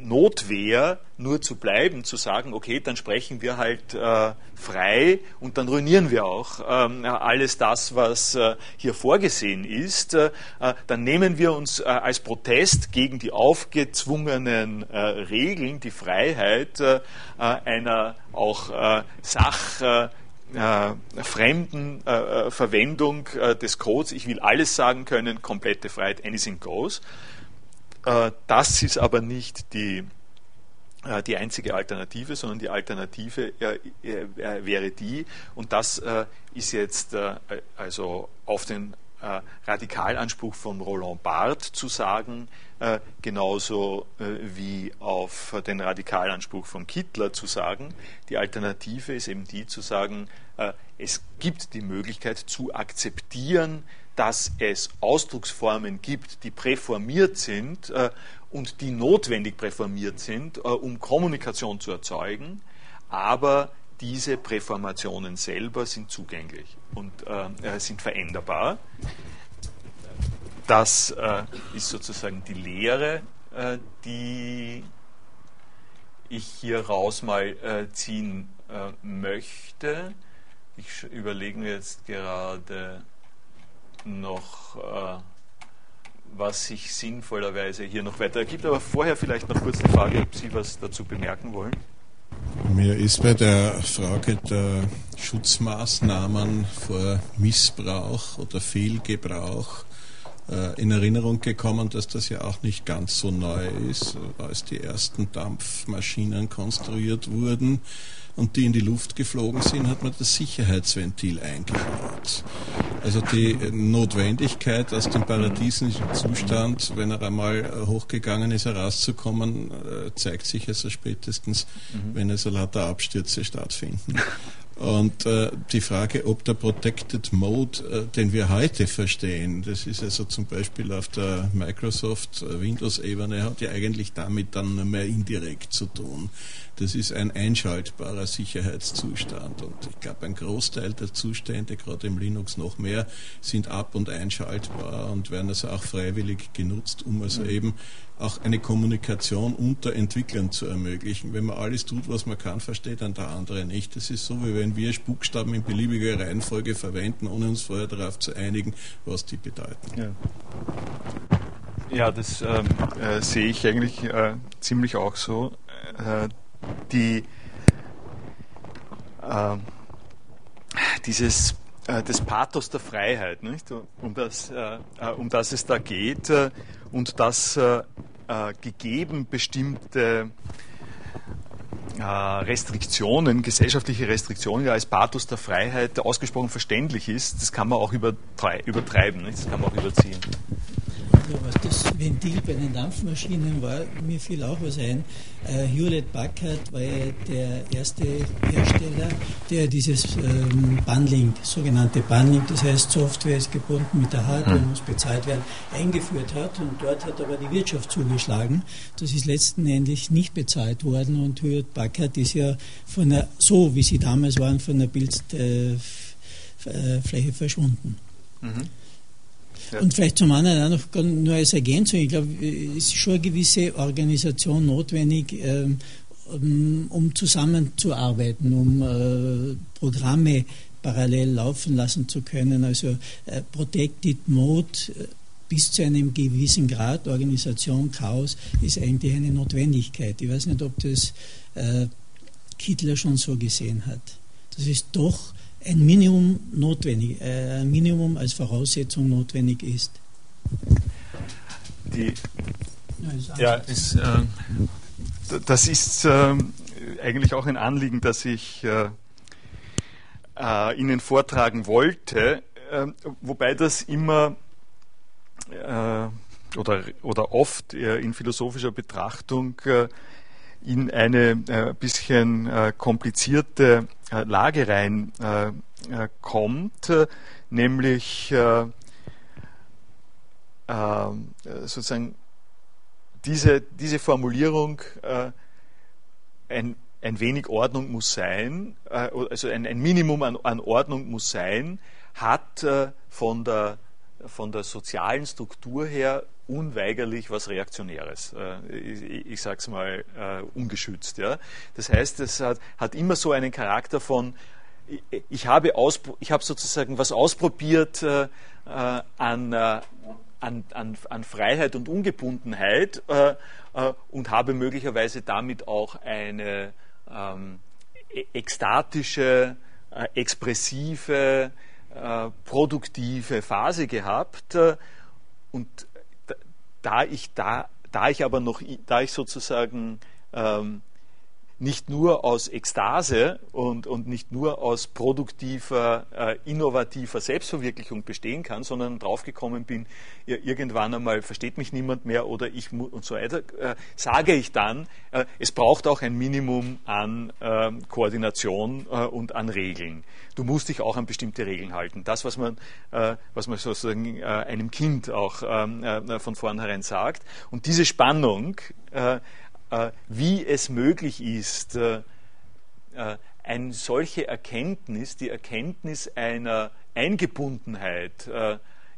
Notwehr nur zu bleiben, zu sagen, okay, dann sprechen wir halt äh, frei und dann ruinieren wir auch ähm, alles das, was äh, hier vorgesehen ist. Äh, dann nehmen wir uns äh, als Protest gegen die aufgezwungenen äh, Regeln die Freiheit äh, einer auch Sach äh, fremden äh, Verwendung äh, des Codes. Ich will alles sagen können, komplette Freiheit, anything goes. Äh, das ist aber nicht die, äh, die einzige Alternative, sondern die Alternative wäre die, und das ist jetzt also auf den Radikalanspruch von Roland Barthes zu sagen, äh, genauso äh, wie auf den Radikalanspruch von Kittler zu sagen. Die Alternative ist eben die zu sagen, äh, es gibt die Möglichkeit zu akzeptieren, dass es Ausdrucksformen gibt, die präformiert sind und die notwendig präformiert sind, um Kommunikation zu erzeugen, aber diese Präformationen selber sind zugänglich und äh, sind veränderbar. Das äh, ist sozusagen die Lehre, äh, die ich hier raus mal äh, ziehen äh, möchte. Ich überlege mir jetzt gerade noch, äh, was sich sinnvollerweise hier noch weiter ergibt. Aber vorher vielleicht noch kurz die Frage, ob Sie was dazu bemerken wollen. Mir ist bei der Frage der Schutzmaßnahmen vor Missbrauch oder Fehlgebrauch äh, in Erinnerung gekommen, dass das ja auch nicht ganz so neu ist, als die ersten Dampfmaschinen konstruiert wurden und die in die Luft geflogen sind, hat man das Sicherheitsventil eingebaut. Also die Notwendigkeit, aus dem paradiesischen Zustand, wenn er einmal hochgegangen ist, herauszukommen, äh, zeigt sich also spätestens, mhm. wenn also lauter Abstürze stattfinden. Und äh, die Frage, ob der Protected Mode, äh, den wir heute verstehen, das ist also zum Beispiel auf der Microsoft Windows-Ebene, hat ja eigentlich damit dann nur mehr indirekt zu tun. Das ist ein einschaltbarer Sicherheitszustand. Und ich glaube, ein Großteil der Zustände, gerade im Linux noch mehr, sind ab- und einschaltbar und werden also auch freiwillig genutzt, um also mhm. eben auch eine Kommunikation unter Entwicklern zu ermöglichen. Wenn man alles tut, was man kann, versteht dann der andere nicht. Das ist so, wie wenn wir Spukstaben in beliebiger Reihenfolge verwenden, ohne uns vorher darauf zu einigen, was die bedeuten. Ja. Ja, das ähm, äh, sehe ich eigentlich äh, ziemlich auch so. Äh, die, äh, dieses äh, das Pathos der Freiheit, nicht? Um, das, äh, äh, um das es da geht und das gegeben bestimmte Restriktionen, gesellschaftliche Restriktionen ja als Pathos der Freiheit ausgesprochen verständlich ist, das kann man auch übertreiben, nicht? das kann man auch überziehen was das Ventil bei den Dampfmaschinen war, mir fiel auch was ein. Äh, Hewlett Packard war ja der erste Hersteller, der dieses ähm, Bundling, sogenannte Bundling, das heißt Software ist gebunden mit der Hardware, mhm. muss bezahlt werden, eingeführt hat. Und dort hat aber die Wirtschaft zugeschlagen. Das ist letzten Endes nicht bezahlt worden und Hewlett Packard ist ja von der, so wie sie damals waren, von der Bildfläche äh, verschwunden. Mhm. Und vielleicht zum anderen auch noch nur als Ergänzung, ich glaube, es ist schon eine gewisse Organisation notwendig, ähm, um zusammenzuarbeiten, um äh, Programme parallel laufen lassen zu können. Also äh, Protected Mode äh, bis zu einem gewissen Grad, Organisation, Chaos, ist eigentlich eine Notwendigkeit. Ich weiß nicht, ob das Kittler schon so gesehen hat. Das ist doch ein Minimum notwendig, äh, ein Minimum als Voraussetzung notwendig ist. Die, ja, ist, äh, das ist äh, eigentlich auch ein Anliegen, das ich äh, äh, Ihnen vortragen wollte, äh, wobei das immer oder, oder oft in philosophischer Betrachtung in eine äh, bisschen äh, komplizierte äh, Lage rein äh, äh, kommt, nämlich äh, sozusagen diese, diese Formulierung ein, ein wenig Ordnung muss sein, also ein, ein Minimum an, an, Ordnung muss sein, hat von der, von der sozialen Struktur her unweigerlich was Reaktionäres. Äh, ich, sage es mal äh, ungeschützt. Das heißt, es hat, immer so einen Charakter von, ich habe, ich habe sozusagen was ausprobiert äh, an, an, an, an, Freiheit und Ungebundenheit und habe möglicherweise damit auch eine ähm, e-, ekstatische, expressive, produktive Phase gehabt. und da ich da, da ich aber noch, da ich sozusagen ähm, nicht nur aus Ekstase und, und nicht nur aus produktiver, äh, innovativer Selbstverwirklichung bestehen kann, sondern draufgekommen bin, ja, irgendwann einmal versteht mich niemand mehr oder ich und so weiter, äh, sage ich dann, äh, es braucht auch ein Minimum an ähm, Koordination äh, und an Regeln. Du musst dich auch an bestimmte Regeln halten. Das, was man, äh, was man sozusagen äh, einem Kind auch ähm, von vornherein sagt. Und diese Spannung, wie es möglich ist, äh, äh, eine solche Erkenntnis, die Erkenntnis einer Eingebundenheit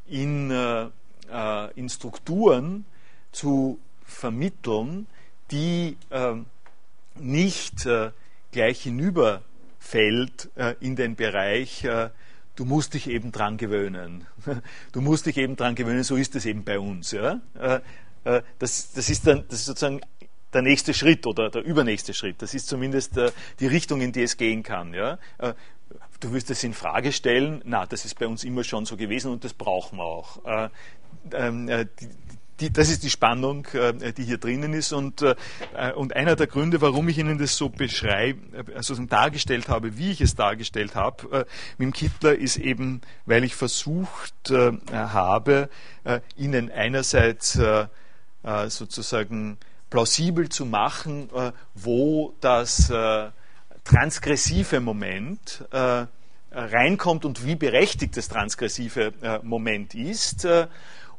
in, in Strukturen zu vermitteln, die nicht gleich hinüberfällt in den Bereich, du musst dich eben dran gewöhnen. Du musst dich eben dran gewöhnen, so ist es eben bei uns. Ja? Das, das, ist dann das ist sozusagen der nächste Schritt oder der übernächste Schritt. Das ist zumindest äh, die Richtung, in die es gehen kann. Ja? Äh, du wirst es in Frage stellen. Na, das ist bei uns immer schon so gewesen und das brauchen wir auch. Äh, ähm, äh das ist die Spannung, die hier drinnen ist. Und, und einer der Gründe, warum ich Ihnen das so beschreibe, also dargestellt habe, wie ich es dargestellt habe, mit dem Kittler, ist eben, weil ich versucht habe, Ihnen einerseits sozusagen plausibel zu machen, äh, wo das, äh, transgressive Moment äh, reinkommt und wie berechtigt das transgressive Moment ist.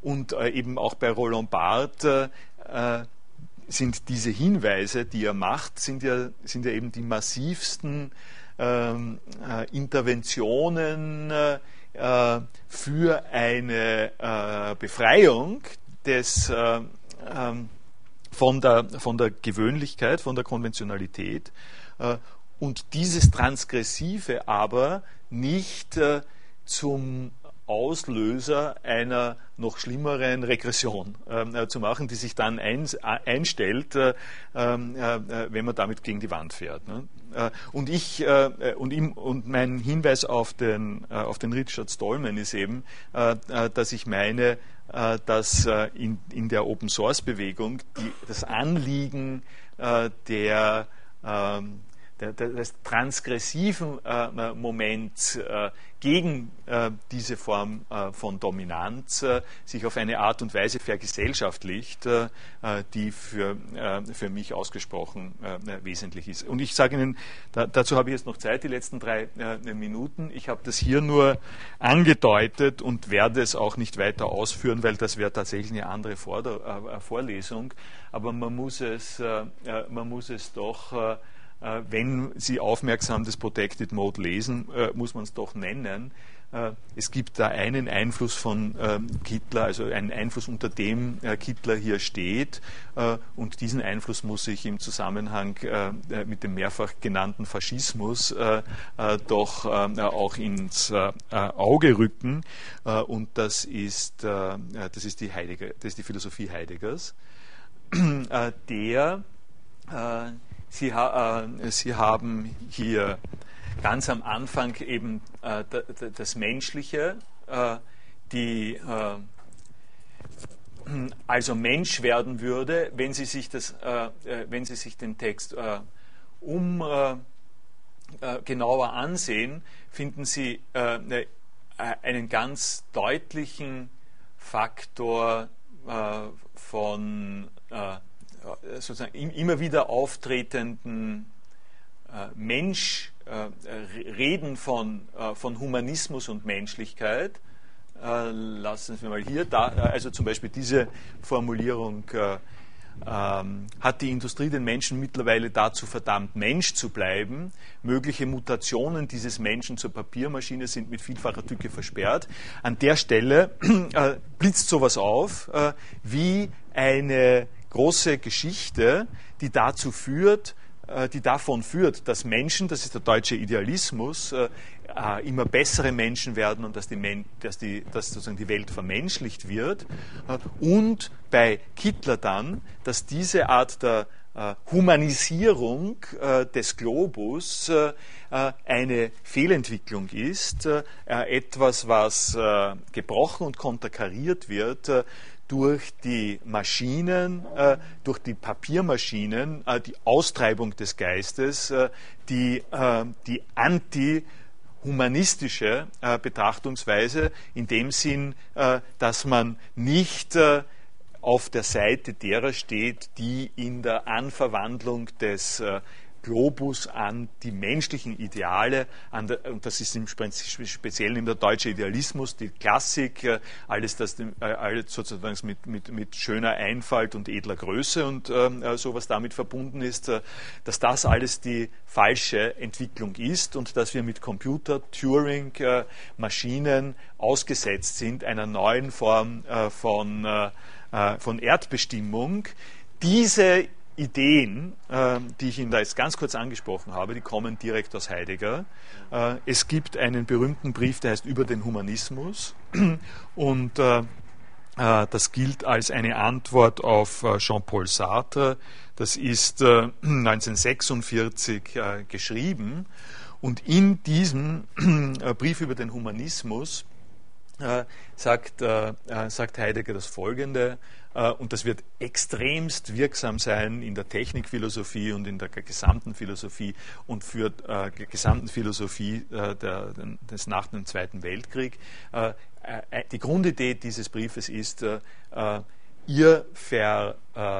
Und eben auch bei Roland Barthes sind diese Hinweise, die er macht, sind ja, sind ja eben die massivsten ähm, äh, Interventionen für eine Befreiung des ähm, von der, von der Gewöhnlichkeit, von der Konventionalität äh, und dieses Transgressive aber nicht äh, zum Auslöser einer noch schlimmeren Regression ähm, äh, zu machen, die sich dann ein, einstellt, äh, ähm, äh, wenn man damit gegen die Wand fährt. Ne? Äh, und ich und, ihm, und mein Hinweis auf den, auf den Richard Stallman ist eben, dass ich meine, äh, dass äh, in, in der Open Source Bewegung die, das Anliegen äh, der ähm, des transgressiven äh, Moments äh, gegen äh, diese Form äh, von Dominanz äh, sich auf eine Art und Weise vergesellschaftlicht, äh, die für, für mich ausgesprochen wesentlich ist. Und ich sage Ihnen, da, dazu habe ich jetzt noch Zeit, die letzten drei Minuten. Ich habe das hier nur angedeutet und werde es auch nicht weiter ausführen, weil das wäre tatsächlich eine andere Vorder Vorlesung. Aber man muss es, man muss es doch wenn Sie aufmerksam das Protected Mode lesen, äh, muss man es doch nennen. Äh, es gibt da einen Einfluss von ähm, Kittler, also einen Einfluss, unter dem Kittler hier steht. Und diesen Einfluss muss ich im Zusammenhang mit dem mehrfach genannten Faschismus doch auch ins Auge rücken. Und das ist, das ist, die, Heidegger, das ist die Philosophie Heideggers, der Sie, äh, Sie haben hier ganz am Anfang eben äh, das Menschliche, äh, die äh, also Mensch werden würde, wenn Sie sich, das, äh, äh, wenn Sie sich den Text um genauer ansehen, finden Sie ne, einen ganz deutlichen Faktor von sozusagen immer wieder auftretenden äh, Mensch, äh, Reden von, von Humanismus und Menschlichkeit. Lassen Sie mal hier, da, also zum Beispiel diese Formulierung, ähm, hat die Industrie den Menschen mittlerweile dazu verdammt, Mensch zu bleiben. Mögliche Mutationen dieses Menschen zur Papiermaschine sind mit vielfacher Tücke versperrt. An der Stelle äh, blitzt sowas auf, äh, wie eine große Geschichte, die dazu führt, äh, die davon führt, dass Menschen, das ist der deutsche Idealismus, äh, äh, immer bessere Menschen werden und dass die, dass die, dass sozusagen die Welt vermenschlicht wird. Und bei Kittler dann, dass diese Art der Humanisierung des Globus eine Fehlentwicklung ist, etwas, was gebrochen und konterkariert wird durch die Maschinen, äh, durch die Papiermaschinen, äh, die Austreibung des Geistes, äh, die, äh, die anti-humanistische äh, Betrachtungsweise in dem Sinn, äh, dass man nicht auf der Seite derer steht, die in der Anverwandlung des Globus an die menschlichen Ideale, der, und das ist im Speziellen in der deutsche Idealismus, die Klassik, äh, alles, das äh, alles sozusagen mit, mit, mit schöner Einfalt und edler Größe und ähm, äh, so was damit verbunden ist, äh, dass das alles die falsche Entwicklung ist und dass wir mit Computer, Turing, äh, Maschinen ausgesetzt sind einer neuen Form äh, von, von Erdbestimmung. Diese Ideen, äh, die ich Ihnen da jetzt ganz kurz angesprochen habe, die kommen direkt aus Heidegger. Äh, es gibt einen berühmten Brief, der heißt Über den Humanismus und äh, das gilt als eine Antwort auf Jean-Paul Sartre. Das ist 1946 geschrieben und in diesem Brief über den Humanismus sagt, sagt Heidegger das Folgende. Äh, und das wird extremst wirksam sein in der Technikphilosophie und in der gesamten Philosophie und für äh, gesamten Philosophie äh, des nach dem Zweiten Weltkrieg. Die Grundidee dieses Briefes ist, ihr verordnet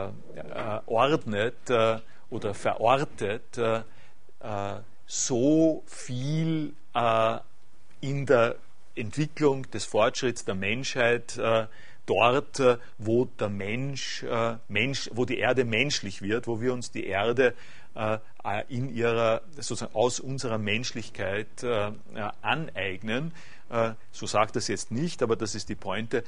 oder verortet so viel in der Entwicklung des Fortschritts der Menschheit dort, wo der Mensch, Mensch, wo die Erde menschlich wird, wo wir uns die Erde in ihrer, sozusagen aus unserer Menschlichkeit aneignen äh, so sagt es jetzt nicht, aber das ist die Pointe.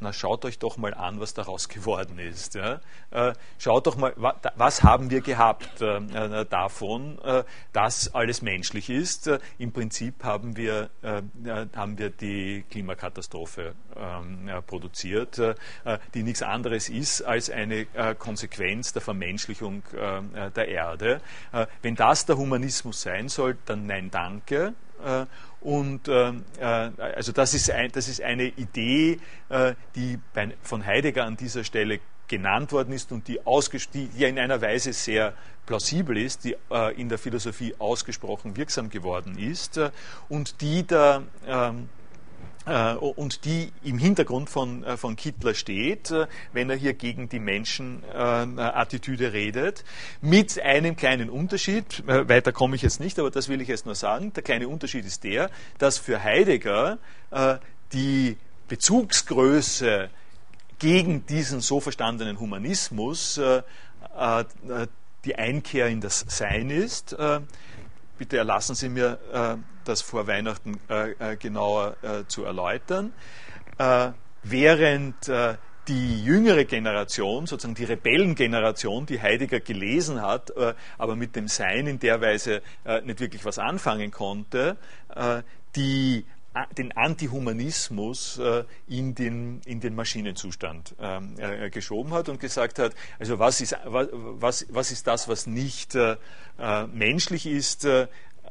Na schaut euch doch mal an, was daraus geworden ist. Ja? Äh, schaut doch mal, was haben wir gehabt äh, davon, dass alles menschlich ist. Im Prinzip haben wir, haben wir die Klimakatastrophe ähm, produziert, die nichts anderes ist als eine Konsequenz der Vermenschlichung der Erde. Wenn das der Humanismus sein soll, dann nein, danke. Und äh, äh, also das ist, ein, das ist eine Idee, äh, die bei, von Heidegger an dieser Stelle genannt worden ist und die, die, die in einer Weise sehr plausibel ist, die äh, in der Philosophie ausgesprochen wirksam geworden ist äh, und die der ähm, äh, und die im Hintergrund von, äh, von Kittler steht, äh, wenn er hier gegen die Menschenattitüde redet, mit einem kleinen Unterschied, weiter komme ich jetzt nicht, aber das will ich jetzt nur sagen, der kleine Unterschied ist der, dass für Heidegger die Bezugsgröße gegen diesen so verstandenen Humanismus die Einkehr in das Sein ist. Bitte erlassen Sie mir das vor Weihnachten äh, äh, genauer äh, zu erläutern. während die jüngere Generation, sozusagen die Rebellengeneration, die Heidegger gelesen hat, aber mit dem Sein in der Weise nicht wirklich was anfangen konnte, die den Antihumanismus in, den, in den Maschinenzustand ähm, geschoben hat und gesagt hat, also was ist, was, was ist das, was nicht menschlich ist,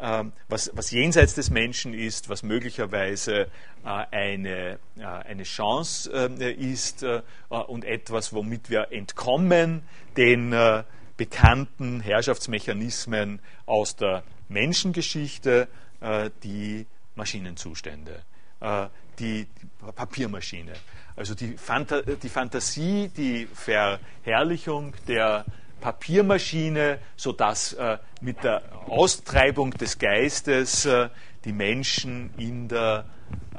ähm, was, was, jenseits des Menschen ist, was möglicherweise äh, eine, äh, eine Chance äh, ist und etwas, womit wir entkommen den bekannten Herrschaftsmechanismen aus der Menschengeschichte, die Maschinenzustände, die Papiermaschine. Also die, Phanta die Fantasie, die Verherrlichung der Papiermaschine, sodass äh, mit der Austreibung des Geistes äh, die Menschen in, der,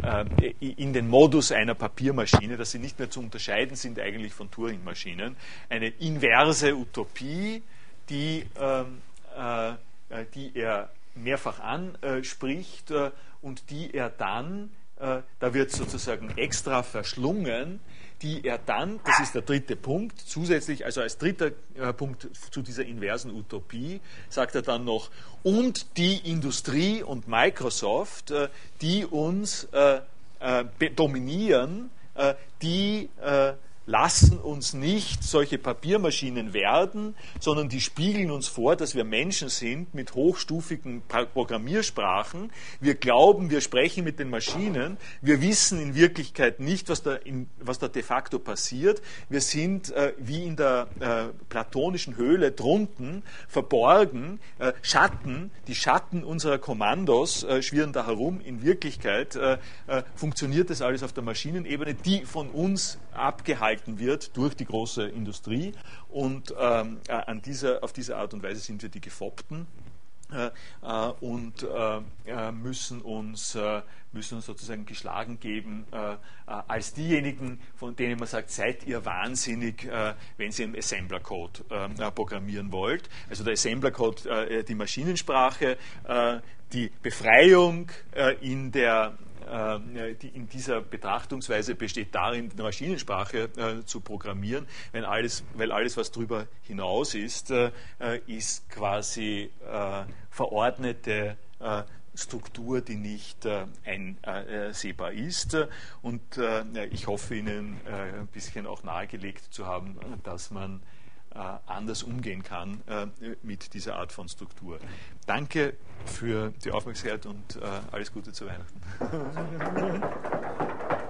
äh, in den Modus einer Papiermaschine, dass sie nicht mehr zu unterscheiden sind eigentlich von Turing-Maschinen, eine inverse Utopie, die, ähm, äh, die er mehrfach anspricht äh, und die er dann, äh, da wird sozusagen extra verschlungen, die er dann, das ist der dritte Punkt, zusätzlich, also als dritter äh, Punkt zu dieser inversen Utopie, sagt er dann noch, und die Industrie und Microsoft, äh, die uns äh, äh dominieren, äh, die lassen uns nicht solche Papiermaschinen werden, sondern die spiegeln uns vor, dass wir Menschen sind mit hochstufigen Programmiersprachen. Wir glauben, wir sprechen mit den Maschinen. Wir wissen in Wirklichkeit nicht, was da, in, was da de facto passiert. Wir sind äh, wie in der äh, platonischen Höhle drunten verborgen. Äh, Schatten, die Schatten unserer Kommandos äh, schwirren da herum. In Wirklichkeit äh, äh, funktioniert das alles auf der Maschinenebene, die von uns abgehalten gehalten wird durch die große Industrie. Und ähm, äh, an dieser, auf diese Art und Weise sind wir die Gefoppten. Äh, äh und müssen, uns, müssen uns sozusagen geschlagen geben als diejenigen, von denen man sagt, seid ihr wahnsinnig, wenn ihr im Assembler-Code programmieren wollt. Also der Assembler-Code, die Maschinensprache, die Befreiung in der äh, die in dieser Betrachtungsweise besteht darin, eine Maschinensprache äh, zu programmieren, wenn alles, weil alles, was darüber hinaus ist, äh, ist quasi verordnete Struktur, die nicht einsehbar ist. Und ich hoffe Ihnen ein bisschen auch nahegelegt zu haben, dass man äh, anders umgehen kann äh, mit dieser Art von Struktur. Danke für die Aufmerksamkeit und äh, alles Gute zu Weihnachten.